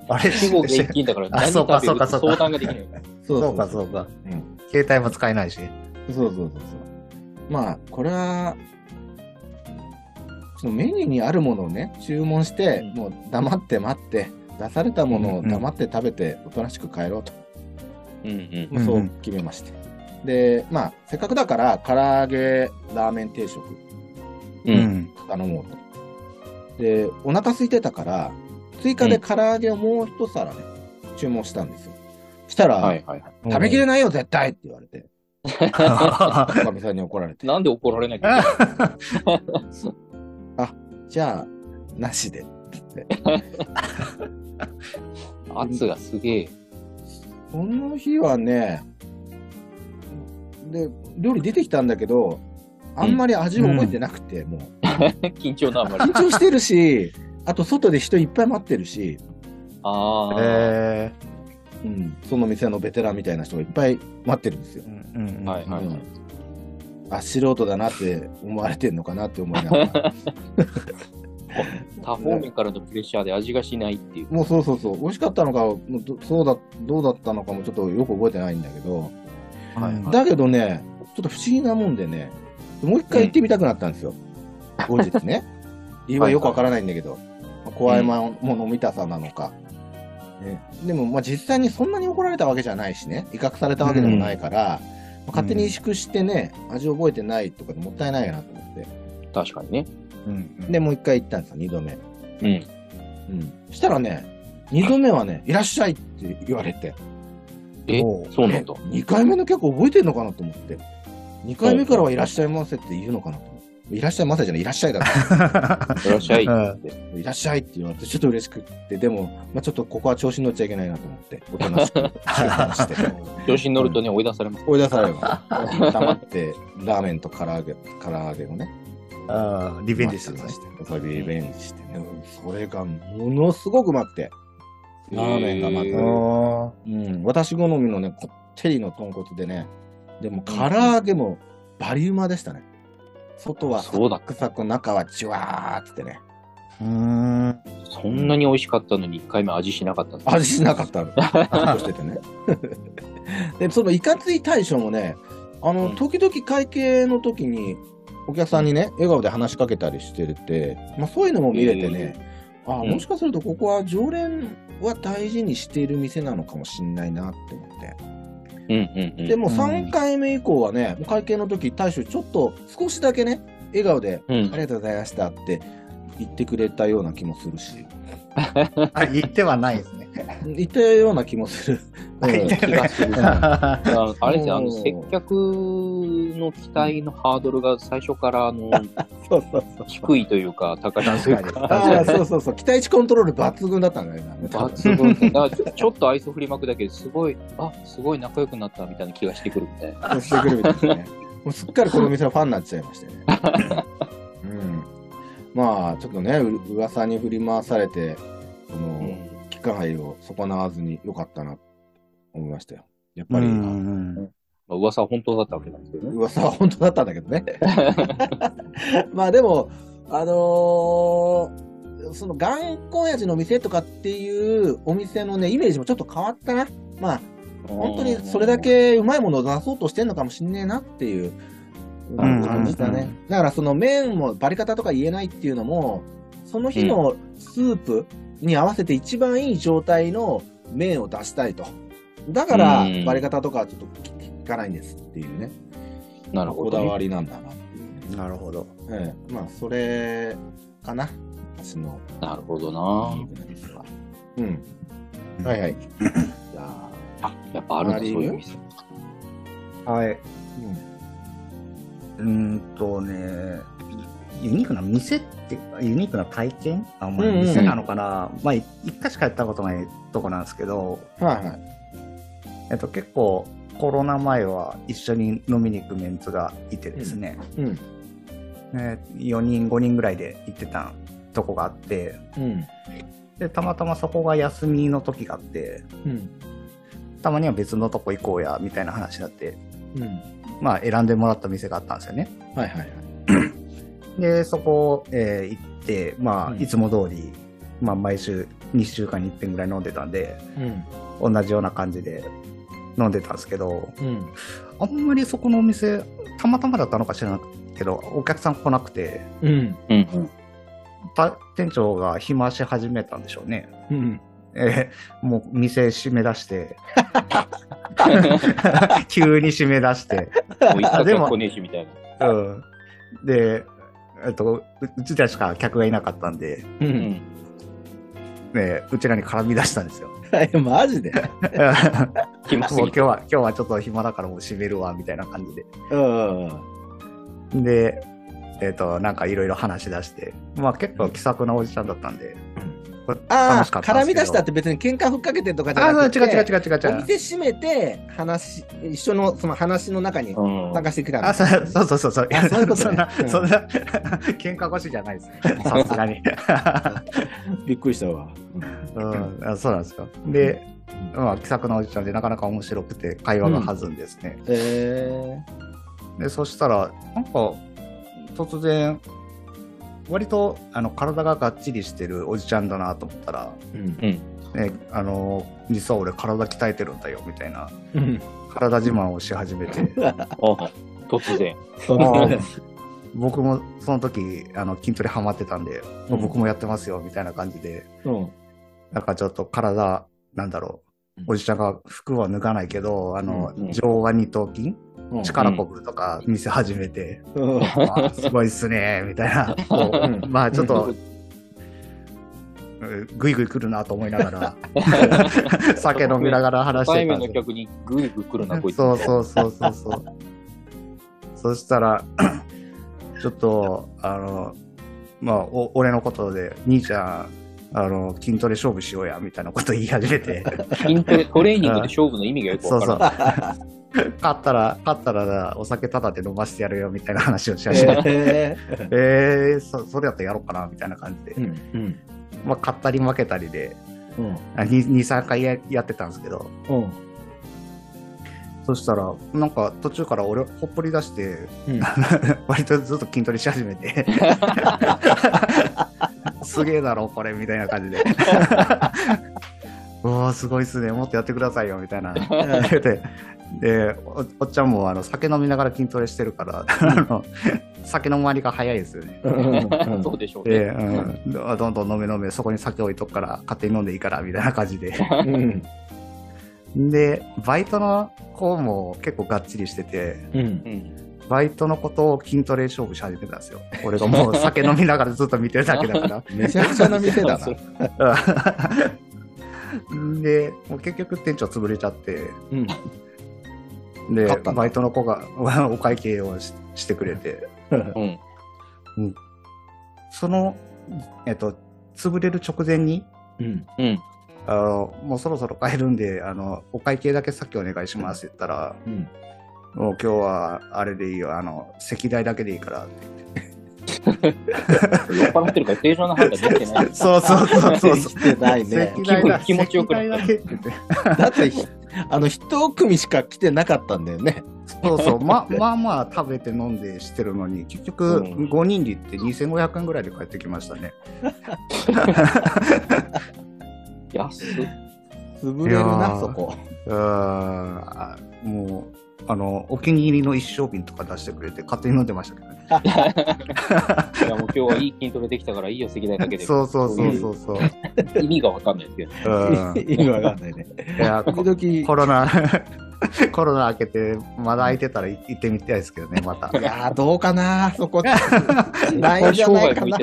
S3: あれ
S1: 死後現金だから
S3: あ
S1: 何
S3: そうか
S1: 食べる？
S3: かそうか
S1: 相談ができない。
S2: そ
S3: そうか、そうか。
S2: うん
S3: 携帯も使えないし。
S2: そうそうそうそう。まあ、これは、そのメニューにあるものをね、注文して、
S1: うん
S2: もう黙って待って、出されたものを黙って食べて、おとなしく帰ろうと。
S1: うんうん。
S2: まあそう決めまして。で、まあ、せっかくだから、唐揚げラーメン定食
S1: う。
S3: うんん。
S2: 頼もうと。で、お腹空いてたから、追加で唐揚げをもう一皿ね、注文したんですよ。したら、
S1: はいはいはい。
S2: 食べきれないよ、絶対って言われて、
S3: な
S2: おかみさんに怒られて、
S1: なんで怒られなきゃいけない
S2: じゃあ、なしで、つって。
S1: の圧がすげえ。
S2: その日はね、で、料理出てきたんだけど、あんまり味を覚えてなくて、もう、
S1: 緊張のあまり。
S2: 緊張してるし、あと外で人いっぱい待ってるし、
S1: ああ。
S3: え
S2: うん、その店のベテランみたいな人がいっぱい待ってるんですよ
S3: ー。うんうん
S1: はいはいはい。
S2: あ、素人だなって思われてんのかなって思いながら。
S1: 多方面からのプレッシャーで味がしないっていう。
S2: もうそうそうそう、美味しかったのか、もうどそうだ、どうだったのかもちょっとよく覚えてないんだけど、
S3: はいはい
S2: だけどね、ちょっと不思議なもんでね、もう一回行ってみたくなったんですよ。後日ね。理由はよくわからないんだけど、まあ怖いもの見たさなのか。ね、でも、まあ実際にそんなに怒られたわけじゃないしね、威嚇されたわけでもないから、まあ勝手に萎縮してね、味覚えてないとかでもったいないなと思って。
S1: 確かにね。
S3: うん
S2: で、もう一回行ったんですよ、二度目。
S1: うん。
S2: うん。したらね、二度目はね、いらっしゃいって言われて、
S1: え？そうなんだ。
S2: 2回目の曲覚えてんのかなと思って、2回目からはいらっしゃいませって言うのかなと。いらっしゃいませじゃない、いらっしゃいだ。
S1: いらっしゃい。
S3: うん
S2: いらっしゃいって言われて、ちょっと嬉しくって、でも、まあ、ちょっとここは調子に乗っちゃいけないなと思って、おとなしくして、
S1: 調子に乗るとね、追い出されます。
S2: 追い出されるわ。黙って、ラーメンと唐揚げ、唐揚げをね、
S3: あーリベンジすね。
S2: して、そリベンジしてね、それがものすごくうまくて、ラーメンがまた、
S1: へー
S3: お
S2: うん、私好みのね、こってりの豚骨でね、でも唐揚げもバリうまでしたね。外はサ
S1: そうだ
S2: クサク、中はチュワーってってね。
S3: うーん。
S1: そんなに美味しかったのに1回目味しなかったんです
S2: 味しなかったの。としててね。で、そのいかつい大将もね、あの、
S1: うん
S2: 時々会計の時に、お客さんにね、笑顔で話しかけたりしてるって、まあそういうのも見れてね、あ
S1: うん
S2: もしかするとここは常連は大事にしている店なのかもしれないなって思って。
S1: うんうんうん。
S2: でも
S3: うん
S2: 3回目以降はね、会計の時大将ちょっと少しだけね、笑顔で、
S1: うん
S2: ありがとうございましたって言ってくれたような気もするし、
S3: あ、言ってはないですね。
S2: 言ったような気もする。
S3: あ言って
S1: 気がする
S3: は
S1: あれですね、あの
S2: うん
S1: 接客の期待のハードルが最初からあの
S2: そうそうそう。
S1: 低いというか、高いという
S3: 確か
S2: ああ、そうそうそう。期待値コントロール抜群だったんだよね。
S1: 抜群で、だちょちょっと愛想振りまくだけですごい、あすごい仲良くなったみたいな気がしてくるみたいな。
S2: そうしてくるみたいですね。もうすっかりこの店のファンになっちゃいましてね。うん。まあ、ちょっとね、う噂に振り回されて、この、
S1: うん
S2: 機会を損なわずによかったなと思いましたよ。やっぱり、
S3: うん
S1: まあ、噂は本当だったわけなんですけどね。
S2: 噂は本当だったんだけどね。まあでも、あのーその頑固親父の店とかっていうお店のね、イメージもちょっと変わったな。まあ、本当にそれだけうまいものを出そうとしてんのかもしんねえなっていう
S1: うん
S2: 感じだね。だからその麺もバリ方とか言えないっていうのも、その日のスープに合わせて一番いい状態の麺を出したいと。だから
S1: うん
S2: バリ方とかはちょっと聞かないんですっていうね。
S1: なるほど、ね。
S2: こだわりなんだなっていうね。
S3: なるほど。
S2: ええ、まあそれかな。私の
S1: なるほどな。
S2: うん。はいはい。じゃあ、
S1: あ、やっぱあるんだ、そういう店。
S3: はい。
S2: うん
S3: うーんとね、ユニークな店ってユニークな体験？あ、まあ、
S2: うんうん
S3: 店なのかな、まあ、い一回しかやったことないとこなんですけど、
S2: はいはい。
S3: えっと、結構、コロナ前は一緒に飲みに行くメンツがいてですね、
S2: うん。
S3: ね4人、5人ぐらいで行ってたとこがあって、
S2: うん。
S3: で、たまたまそこが休みの時があって、
S2: うん。
S3: たまには別のとこ行こうや、みたいな話になって、
S2: うん。
S3: まあ、選んでもらった店があったんですよね。
S2: はいはいはい。
S3: で、そこ、えー行って、まあ、
S2: うん
S3: いつも通り、まあ、毎週、2週間に1遍ぐらい飲んでたんで、
S2: うん。
S3: 同じような感じで飲んでたんですけど、
S2: うん。
S3: あんまりそこのお店、たまたまだったのか知らないけど、お客さん来なくて、
S2: うん。
S1: うん。
S3: た店長が暇し始めたんでしょうね。
S2: うん。
S3: えーもう店閉め出して、急に閉め出して、
S1: もう一
S3: あでも
S1: 冊やっこねえしみたいな。
S3: うん。で、えっと、ううちらしか客がいなかったんで、
S2: う。
S1: うんん。
S3: ね、うちらに絡み出したんですよ。
S2: え、マジで？
S1: 暇すぎて。
S3: もう今日は、今日はちょっと暇だからもう閉めるわ、みたいな感じで。
S2: うん。
S3: で、えっ、と、なんかいろいろ話し出して、まあ結構気さくなおじちゃんだったんで、これ
S2: ああ、絡み出したって別に喧嘩ふっかけてとかじゃ
S3: ああ、
S2: なくて。
S3: 違う違う違う違う違う。
S2: お店閉めて、話、一緒のその話の中に
S1: うん。
S2: 参加してきたん
S3: あ、
S2: だ
S3: そうそうそうそうそう。
S2: あそういうことね
S3: そんな、
S2: うん
S3: そんな、喧嘩腰じゃないです。さすがに。
S2: びっくりしたわ。
S3: うん、あそうなんですよ。で、まあ、気さくなおじちゃんでなかなか面白くて会話が弾んですね。
S2: え
S3: で、そしたら、なんか、突然、割とあの体ががっちりしてるおじちゃんだなと思ったら、
S2: ー。うん。
S3: ね、あの、実は俺体鍛えてるんだよ、みたいな、
S2: うん。
S3: 体自慢をし始めて、
S1: あ突然。
S3: 僕もその時、あの、筋トレハマってたんで、
S2: うん
S3: 僕もやってますよ、みたいな感じで、
S2: うん。
S3: なんかちょっと体、なんだろう
S2: うん、
S3: おじちゃんが服は脱がないけど、あの、
S1: うんうん
S3: 上腕二頭筋、
S2: うん
S3: 力こぶとか見せ始めて、
S2: うん。
S3: あすごいっすね、みたいな。まあちょっと、ぐいぐい来るなと思いながら、酒飲みながら話してたんですよ。
S1: 客にグイグイ来るな、こいつ。
S3: そうそうそうそうそう。そしたら、ちょっと、あの、まあ、お俺のことで、兄ちゃん、あの、筋トレ勝負しようや、みたいなこと言い始めて、
S1: 筋トレ、トレーニングで勝負の意味がよく
S3: そうそう。
S1: わから
S3: 勝
S1: ない。
S3: ったら、勝ったらな、お酒ただで飲ませてやるよ、みたいな話をし始めて、
S2: え
S3: えー、そそれやったらやろうかな、みたいな感じで。
S2: ー。うん。
S3: まあ、勝ったり負けたりで、
S2: うん。
S3: 2、3回ややってたんですけど、
S2: うん。
S3: そしたら、なんか途中から俺、ほっぽり出して、
S2: うん。
S3: 割とずっと筋トレし始めて、すげえだろ、これ、みたいな感じで。おー、すごいっすね。もっとやってくださいよ、みたいな。言ってでお、おっちゃんもあの酒飲みながら筋トレしてるから、あの酒の回りが早いですよね。
S1: そうでしょう
S3: で、
S1: ね。
S3: うん、どんどん飲め飲め、そこに酒置いとくから、勝手に飲んでいいから、みたいな感じで。
S2: うん。
S3: で、バイトの子も結構がっちりしてて、
S2: うん。
S1: うん
S3: バイトのことを筋トレ勝負し始めたんですよ。俺がもう酒飲みながらずっと見てるだけだから。
S2: めちゃくちゃな店だな。
S3: で、もう結局店長潰れちゃって、
S2: うん。
S3: でバイトの子がお会計をししてくれて、
S1: うん。
S3: その、えっと、潰れる直前に、
S2: うん。
S1: うん。
S3: あの、もうそろそろ帰るんで、あの、お会計だけさっきお願いしますって言ったら、
S2: うん。
S3: もう今日はあれでいいよ、あの、席代だけでいいからって
S1: 酔っ払ってるから正常な判断できてない。
S3: そ うそうそうそうそう。
S2: してないね。
S3: 席代だ
S1: 気持ちよくな
S3: って言って。
S2: だってひ、あの、一組しか来てなかったんだよね。
S3: そうそう、ままあまあ食べて飲んでしてるのに、結局
S1: うん
S3: 5人で行って2500円ぐらいで帰ってきましたね。
S1: 安っ。
S2: 潰れるな、
S3: ー
S2: そこ。
S3: うーんあもう、あの、お気に入りの一升瓶とか出してくれて、勝手に飲んでましたけどね。
S1: いやもう今日はいい筋トレできたからいいよ、席代だけで。
S3: そうそうそうそうそう。
S1: 意味がわかんないですけど。
S3: うん
S2: 意味わかんないね。
S3: いや、
S2: 時
S3: こ
S2: 々、
S3: コロナ、コロナ明けて、まだ空いてたら行ってみたいですけどね、また。
S2: いやー、どうかな、そこ。ないんじゃないかな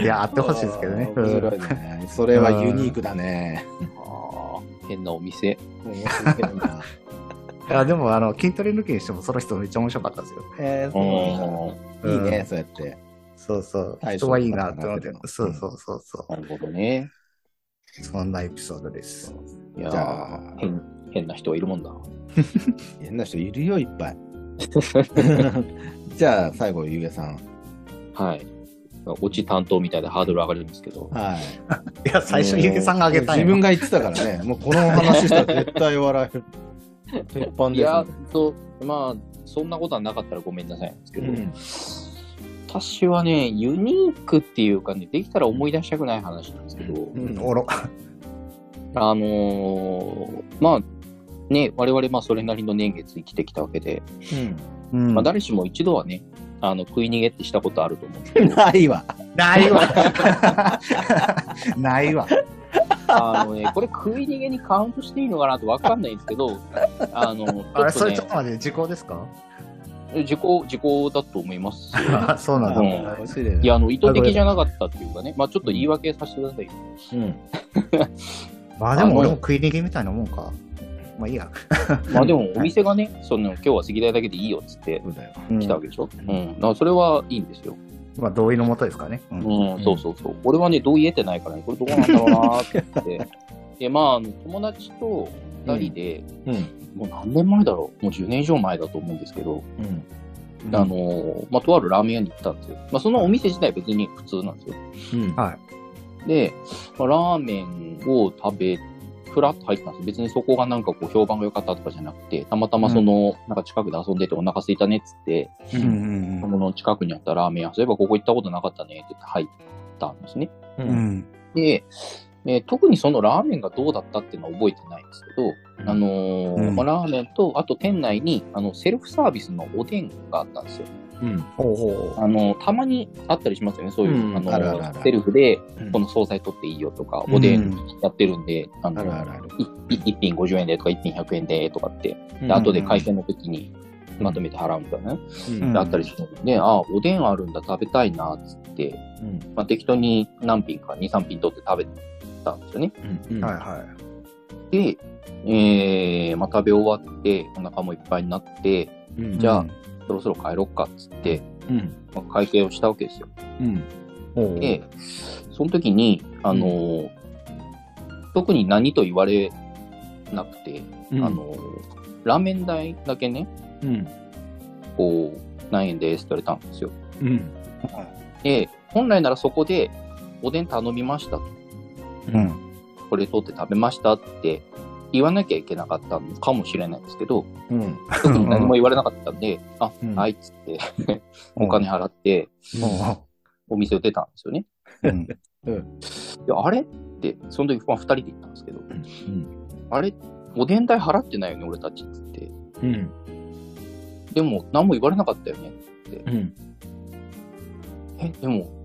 S1: い
S3: や、あってほしいですけどね。うん
S2: 面白いね。それはユニークだね。
S1: 変なお店。
S2: 面白いな。
S3: いや、でも、あの、筋トレ抜きにしても、その人めっちゃ面白かったですよ。
S2: えー、そういいね、そうやって。
S3: そうそう。人はいいなって思ってそうそうそうそ
S1: なるほどね。
S3: う。そんなエピソードです。
S1: いや
S2: じゃあ
S1: ー変変な人はいるもんだ。
S2: 変な人いるよ、いっぱい。じゃあ、最後、ゆうげさん。
S1: はい。オチ担当みたいでハードル上がるんですけど。
S2: はい。
S3: いや、最初、ゆげさんがあげたい
S2: 自分が言ってたからね、もうこの話したら絶対笑える。鉄板です、
S1: いや
S2: ね。、
S1: そう、まあ、そんなことはなかったらごめんなさいなんですけど、
S2: うん
S1: 私はね、ユニークっていうかね、できたら思い出したくない話なんですけど、
S2: うん
S3: おろ。
S1: あのーまあ、ね、我々、まあ、それなりの年月生きてきたわけで、
S3: うん
S1: まあ、誰しも一度はね、あの、食い逃げってしたことあると思うんですけど、
S2: ないわ。
S3: ないわ。ないわ。
S1: あのね、これ食い逃げにカウントしていいのかなとわかんないんですけど、あの、ちょ
S3: あれ、
S1: っとね
S3: それちょっ、と待って、時効ですか？
S1: 時効、時効だと思います
S3: そうなんだ。
S1: うん
S2: いね
S1: いや、あの、意図的じゃなかったっていうかね、まあちょっと言い訳させてくださいよ。
S2: うん。
S3: まあでも俺も食い逃げみたいなもんか。まあいいや。
S1: まあでも、お店がね、その、今日は席代だけでいいよっつって。来たわけでしょ？うん。だからそれはいいんですよ。
S3: まあ同意のもとですかね。うん
S1: うん、そうそうそう。俺はね、同意得てないからね、これどうなんだろうなーって言って。で、まあ、友達と二人で、
S2: うん。
S1: もう何年前だろう？もう10年以上前だと思うんですけど、
S2: うん。
S1: あのーまあ、とあるラーメン屋に行ったんですよ。まあ、そのお店自体別に普通なんですよ。
S2: うん。
S3: はい。
S1: で、まあ、ラーメンを食べ、ふらっと入ったんですよ。別にそこがなんかこう評判が良かったとかじゃなくて、たまたまその、なんか近くで遊んでてお腹空いたねっつって、
S2: うん。
S3: うん
S1: その近くにあったラーメン屋、そういえばここ行ったことなかったねって言って入ったんですね。
S2: う。
S3: うんん。
S1: で、えー特にそのラーメンがどうだったっていうのは覚えてないんですけど、
S2: うん
S1: あのー
S3: うん
S1: まあ、ラーメンと、あと店内にあのセルフサービスのおでんがあったんですよ。
S2: うん。
S1: あのたまにあったりしますよね、そういう、
S2: うん
S1: あの
S2: あるあるある
S1: セルフで
S2: うん
S1: この惣菜取っていいよとか、
S3: う。
S1: おで
S3: うん
S1: やってるんで、あの
S2: あるあるある。
S1: いい一品50円でとか一品100円でとかって、
S2: うん
S1: で後で会計の時にまとめて払うみたいなね、
S2: うん
S1: であったりするんで、ああ、おでんあるんだ、食べたいな、っつって、
S2: うん。
S1: まあ、適当に何品か、2、3品取って食べたんですよね。
S2: うん。
S3: はいは
S1: で、えー、まあ、食べ終わって、お腹もいっぱいになって。じゃあそろそろ帰ろっか、っつって、
S2: うん。
S1: まあ、会計をしたわけですよ。
S2: うん。
S1: で、その時に、あのー特に何と言われなくて、
S2: うん。
S1: あのーラーメン代だけね、
S2: うん。
S1: こう、何円ですって言われたんですよ。
S2: うん。
S1: で、本来ならそこで、おでん頼みましたと。
S3: うん。
S1: これ取って食べましたって言わなきゃいけなかったのかもしれないんですけど、
S2: うん。
S1: 特に何も言われなかったんで、あ、
S2: うん
S1: はいっつって、お金払って、
S3: ほ
S1: お店を出たんですよね。
S3: うん。
S1: であれって、その時、まあ、2人で行ったんですけど、あれ、おでん代払ってないよね、俺たちっつって。
S2: うん。
S1: でも、何も言われなかったよね。
S2: うん。
S1: え、でも、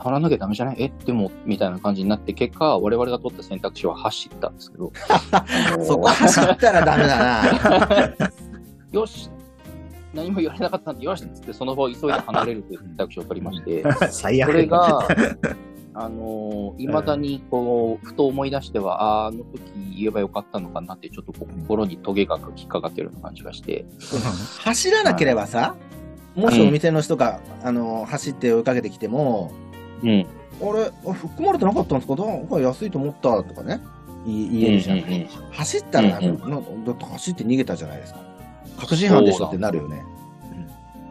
S1: 払わなきゃダメじゃない？え、でも、みたいな感じになって、結果、我々が取った選択肢は走ったんですけど、
S2: そこ走ったらダメだな。
S1: よし、何も言われなかったんで、よしっつって、その場を急いで離れるという選択肢を取りまして、
S3: 最悪。
S1: それが、あのいまだにこう、ふと思い出しては、あの時言えばよかったのかなって、ちょっと心にトゲが引っかかってるような感じがして、
S2: 走らなければさ、もしお店の人が、あの走って追いかけてきても、
S1: うん。
S2: あれ、あ含まれてなかったんですか？なんか安いと思ったとかね、言えるじゃん。
S1: うんうんうん
S2: 走ったらダメ、
S1: うん
S2: なだって走って逃げたじゃないですか。確信犯でしょってなるよね。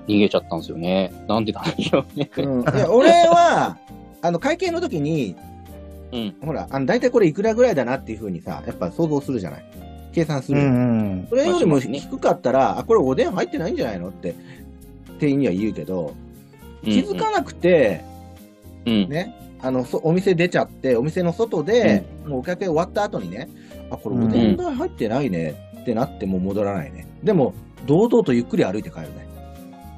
S1: 逃げちゃったんですよね。なんでなんでしょうね。
S2: うん、いや俺は、あの会計の時に、
S1: うん。
S2: ほら、あの大体これいくらぐらいだなっていうふうにさ、やっぱ想像するじゃない？計算す
S3: う
S2: る。
S3: ん
S2: それよりも低かったら、あ、これおでん入ってないんじゃないの？って店員には言うけど、気づかなくて、
S1: うん。
S2: ね、あのそお店出ちゃって、お店の外で、もうお客が終わった後にね、あ、これおでん代入ってないねってなっても戻らないね。でも、堂々とゆっくり歩いて帰るね。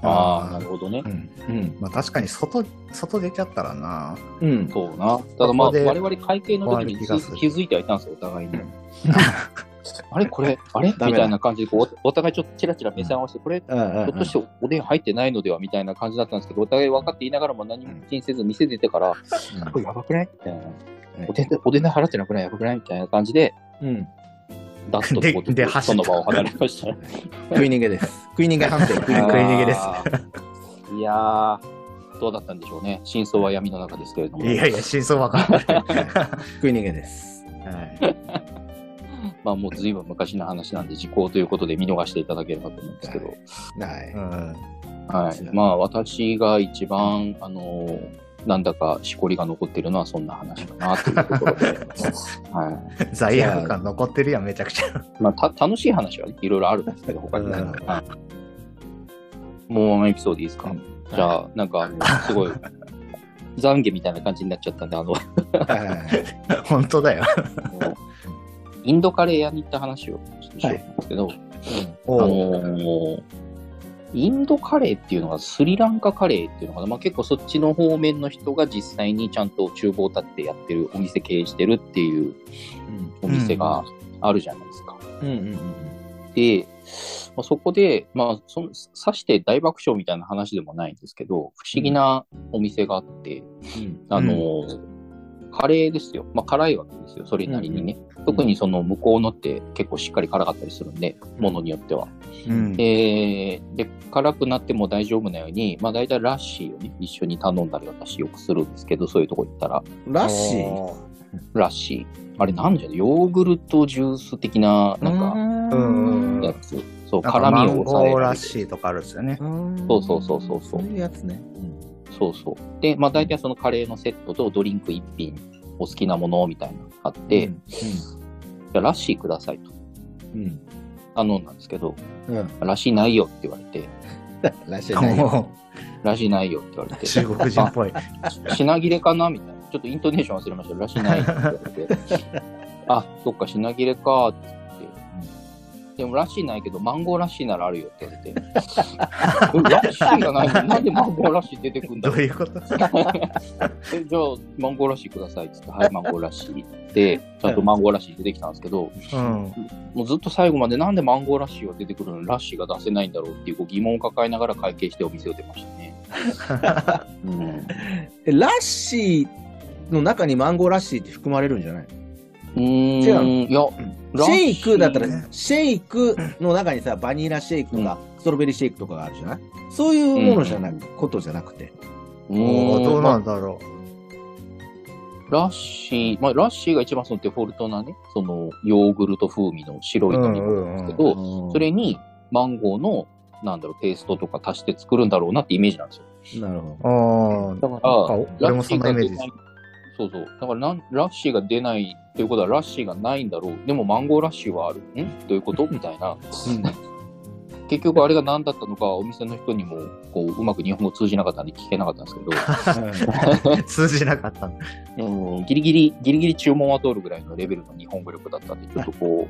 S1: ああ、なるほどね
S2: う。ん。うん。
S3: まあ確かに外、外出ちゃったらな。
S2: うん。
S1: そうな。ただまあ、我々会計の時に
S3: 気
S1: づいてはいたんですよ、お互いに。あれこれ、あれ？みたいな感じでこうお、お互いちょっとチラチラ目線合わせて、これ、ひょっとしておでん入ってないのではみたいな感じだったんですけど、お互い分かっていながらも何も気にせず店出てから、これやばくない？みたいな。おでんおでん代払ってなくない？やばくない？みたいな感じで、
S2: うん。
S1: ダッと
S3: で
S1: こう
S3: で
S1: その場を離れました。
S2: 食い逃げです。食い逃げ判定。食い逃げ。
S3: です
S1: いやー、どうだったんでしょうね。真相は闇の中ですけれども。
S3: いやいや、真相わかんない。
S2: 食い逃げです。
S3: はい
S1: まあもう随分昔の話なんで時効ということで見逃していただければと思うんですけど。
S2: はい。
S3: うん
S1: はい。まあ私が一番、あのーなんだかしこりが残ってるのはそんな話かなというところで。はい。
S3: 罪悪感残ってるやん、めちゃくちゃ。
S1: まあた楽しい話はねいろいろあるんですけど、他にも。
S2: うん
S1: はいもうエピソードいいですか、
S2: うん
S1: じゃあ、なんかあの、すごい、懺悔みたいな感じになっちゃったんで、あの、
S2: はい
S3: 本当だよ。
S1: インドカレー屋に行った話をしようと思うんですけど、
S3: おう
S1: あのーインドカレーっていうのがスリランカカレーっていうのかな、まあ、結構そっちの方面の人が実際にちゃんと厨房立ってやってるお店経営してるっていうお店があるじゃないですか。
S2: うんうんうん
S1: で、まあ、そこで、まあ、そのさして大爆笑みたいな話でもないんですけど、不思議なお店があって、
S2: うん。
S1: あのーカレーですよ。まあ、辛いわけですよ、それなりにね。特にその向こうのって結構しっかり辛かったりするんで、ものによっては。
S3: うん
S1: えーで、辛くなっても大丈夫なように、まあ大体ラッシーをね、一緒に頼んだり私よくするんですけど、そういうとこ行ったら、
S2: ラッシー？
S3: お
S1: ラッシー。あれなんじゃヨーグルトジュース的な、なんか、
S3: うん
S1: やつ。そう、辛みを抑えられる。
S3: ーラッシーとかあるんですよね。
S1: そうそうそうそうそう
S2: そういうやつね。
S1: そうそう。で、まあ大体そのカレーのセットとドリンク一品、お好きなものみたいなのあって、
S2: うん
S1: じゃあラッシーくださいと
S2: うん。
S1: 頼んだんですけど、
S2: うん。うん。
S1: ラッシーないよって言われて、
S2: ラッシーないよ。
S3: も
S1: ラッシーないよって言われ
S3: う
S1: て、
S3: 中国人っぽい。
S1: 品切れかなみたいな。ちょっとイントネーション忘れました。らしないって言われて。あ、そっか、品切れかって。でも、らしいないけど、マンゴーらしいならあるよって言われて。うんらしいがないの？になんでマンゴーらしい出てくんだ？ろう
S3: どういうこと？
S1: えじゃあ、マンゴーらしいくださいって言って、はい、マンゴーらしいで、ちゃんとマンゴーらしい出てきたんですけど、
S3: うん。
S1: もうずっと最後までなんでマンゴーらしいが出てくるの？にラッシーが出せないんだろうっていう疑問を抱えながら会計してお店を出ましたね。うん
S2: えラッシーの中にマンゴーラッシーって含まれるんじゃない
S1: うーん。
S2: 違うの？
S1: いや、
S2: シェイクだったら
S3: ね、
S2: シェイクの中にさ、バニラシェイクとか、ストロベリーシェイクとかがあるじゃない？そういうものじゃない、ことじゃなくて。
S3: どうなんだろ
S1: ラッシー、まあ、ラッシーが一番そのデフォルトなね、そのヨーグルト風味の白い飲み物なんですけど、それにマンゴーの、なんだろう、ペーストとか足して作るんだろうなってイメージなんですよ。
S2: なるほ
S3: う。あ
S1: だから、
S3: あ、俺もそんなイメージです
S1: ラッシーが出ない。そうそう。だからなん、ラッシーが出ないということは、ラッシーがないんだろう。でも、マンゴーラッシーはある。ん？どういうこと？みたいな。
S2: ど。
S1: 結局あれが何だったのか、お店の人にもこううまく日本語通じなかったんで聞けなかったんですけど、
S3: 通じなかったんだ。
S1: うん、ギリギリ、ギリギリ注文は通るぐらいのレベルの日本語力だったんで、ちょっとこ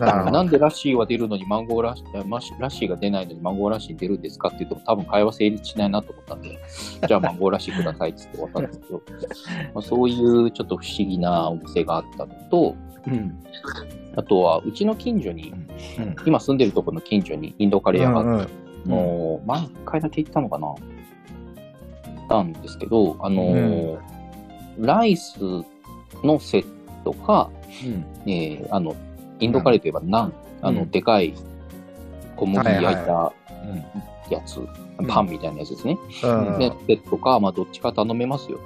S1: う、
S3: あ
S1: なんでラッシーは出るのにマンゴーラッシー、ラッシーが出ないのにマンゴーラッシー出るんですかって言っても多分会話成立しないなと思ったんで、じゃあマンゴーラッシーくださいって言って終わったんですけど、まあ、そういうちょっと不思議なお店があったのと、
S2: うん。
S1: あとはうちの近所に、
S2: うん。
S1: 今住んでるところの近所にインドカレー屋があって、
S3: うん
S1: もう、前一回だけ行ったのかな行ったんですけど、あのーライスのセットか、
S2: うん。
S1: えーあの、インドカレーといえばナン、あの、
S2: うん
S1: でかい小麦焼いた
S2: うん。
S1: やつ、パンみたいなやつですね。
S3: うん
S1: で、セットか、まあ、どっちか頼めますよと。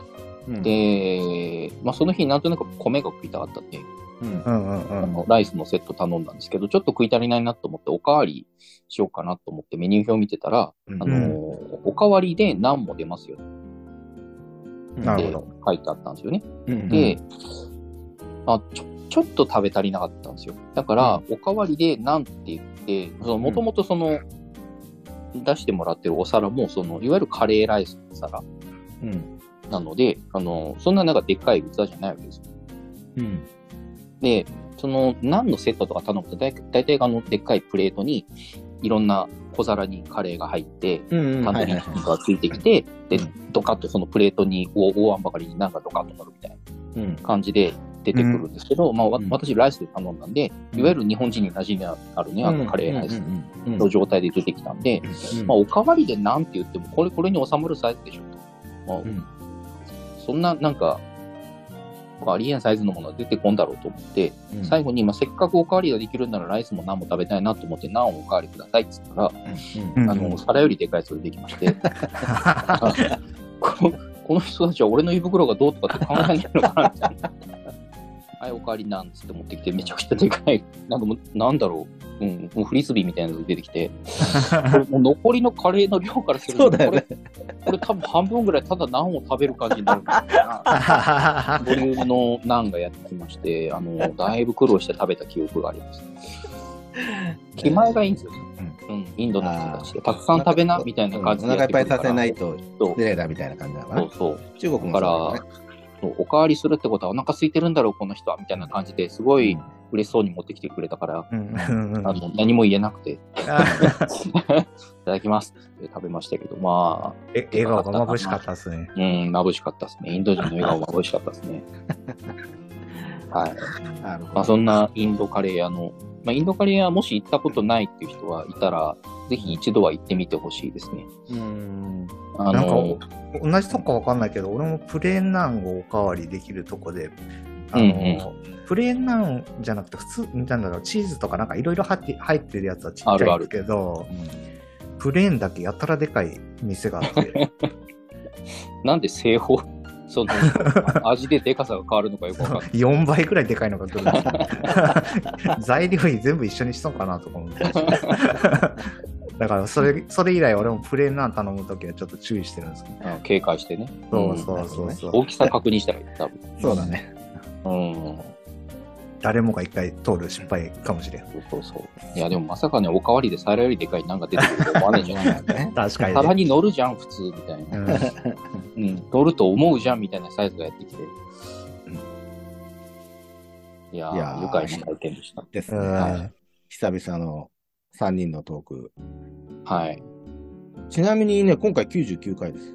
S2: うん、
S1: で、まあ、その日なんとなく米が食いたかったんで、
S2: うん
S3: う。んうんうん
S1: あのライスのセット頼んだんですけど、ちょっと食い足りないなと思って、おかわりしようかなと思ってメニュー表見てたら、
S2: うん
S1: あのーおかわりでナンも出ますよって書いてあったんですよね。
S2: うん、
S1: で、あちょ、ちょっと食べ足りなかったんですよ。だから、おかわりでナンって言って、もともとその、出してもらってるお皿も、その、いわゆるカレーライスの皿
S2: うん。
S1: なので、あの、そんななんかでっかい器じゃないわけですよ。
S2: うん。
S1: で、その、ナンのセットとか頼むと、だい大体あの、でっかいプレートに、いろんな小皿にカレーが入って、
S2: うん。
S1: タンドリーチキンがついてきて、で、ドカッとそのプレートに大大あんばかりになんかドカッと乗るみたいな
S2: うん。
S1: 感じで出てくるんですけど、まあ、私ライスで頼んだんで、いわゆる日本人に馴染みのあるね、あのカレーライス
S2: うん。
S1: の状態で出てきたんで、まあ、おかわりでなんて言っても、これ、これに収まるサイズでしょと。そんな、なんか、ありえんサイズのものは出てこんだろうと思って、
S2: うん。
S1: 最後に、まあ、せっかくおかわりができるんならライスもナンも食べたいなと思って、ナンをおかわりくださいって言ったら、
S3: うん。
S1: あの、皿よりでかいやつができまして、あ このこの人たちは俺の胃袋がどうとかって考えないのかなみたいな。はい、おかわりなんつって持ってきて、めちゃくちゃでかい。なんかもう、なんだろう。うん、もうフリスビーみたいなのが出てきて、こ れもう残りのカレーの量からすると、
S2: そうだよね
S1: これ、これ多分半分ぐらいただナンを食べる感じになるみたいな、ボリュームのナンがやってきまして、あの、だいぶ苦労して食べた記憶があります。気前がいいんですよね。うん、インドの人たちで。たくさん食べな、みたいな感じで
S2: お腹いっぱいさせない
S1: と。
S2: 失礼だみたいな感じだな
S1: そう。そう。
S2: 中国も
S1: だから
S2: そうだね
S1: そうおかわりするってことはお腹空いてるんだろう、この人は、みたいな感じですごい嬉しそうに持ってきてくれたから、
S3: うん
S1: あの何も言えなくて、いただきますって食べましたけど、ま
S3: え笑顔が眩しかったですね。
S1: あ、うん、眩しかったですね。インド人の笑顔眩しかったですね。はい。まあ、そんなインドカレー屋の、まあ、インドカレー屋もし行ったことないっていう人はいたら、ぜひ一度は行ってみてほしいですね。
S2: うん。
S1: あ
S3: なんか
S1: の、
S3: 同じとこかわかんないけど、俺もプレーンナンをおかわりできるとこで、あの、
S1: うんう
S3: プレーンナンじゃなくて普通、なんだろう、チーズとかなんかいろいろ入って入ってるやつはちっちゃいんですけど、プレーンだけやたらでかい店があって、
S1: なんで製法、その、味ででかさが変わるのかよくわかんない。
S3: 4倍くらいでかいのが来るんですよ材料費全部一緒にしそうかなとか思って。だからそれ、それ以来俺もプレーンナン頼むときはちょっと注意してるんですけど。
S1: うん警戒してね。
S3: そうそうそうそう。
S1: 大きさ確認したらいい、多分。
S2: そうだね。
S1: うん。
S3: 誰もが一回通る失敗かもしれん。
S1: そうそうそう。いや、でもまさかね、おかわりで皿よりでかいなんか出てくると思わねえじゃん。
S2: ね。
S3: 確かに、
S1: 皿に乗るじゃん、普通、みたいな。
S3: うん
S1: うん、乗ると思うじゃん、みたいなサイズがやってきて。いやー、
S2: いやー
S1: 愉快な体験でした。
S2: ですね。
S3: うん
S2: はい久々の3人のトーク。
S1: はい。
S2: ちなみにね、今回99回です。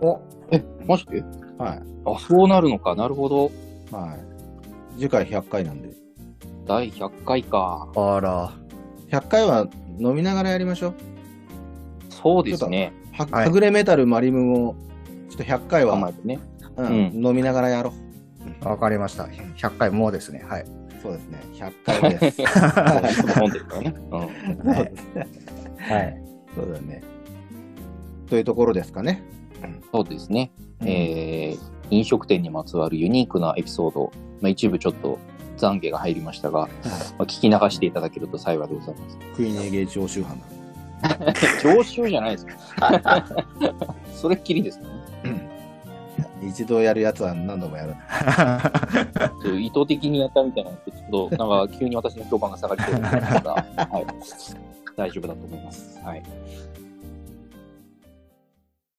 S3: お
S1: え、マジで？
S2: はい。
S1: あ、そうなるのか。なるほど。
S2: はい。次回100回なんで。
S1: 第100回か。
S3: あら。
S2: 100回は飲みながらやりましょう。
S1: そうですね。
S2: は
S3: はい
S2: はぐれメタルマリムも、ちょっと100回は、
S1: ね。
S2: うん
S1: うん
S2: 飲みながらやろう。
S3: わかりました。100回もうですね。はい。
S2: そうですね。100回です。
S1: 飲んでるからね。うん。
S3: はい。
S2: そうだね。というところですかね。
S1: そうですね。えー飲食店にまつわるユニークなエピソード、まあ、一部ちょっと懺悔が入りましたが、まあ、聞き流していただけると幸いでございます。
S2: クイーンエゲージ常習犯だ。
S1: 常習じゃないですか。それっきりですね。
S2: 一度やるやつは何度もやる。
S1: 意図的にやったみたいなんで、ちょっと なんか急に私の評判が下がりそうですが、はい。大丈夫だと思います。はい。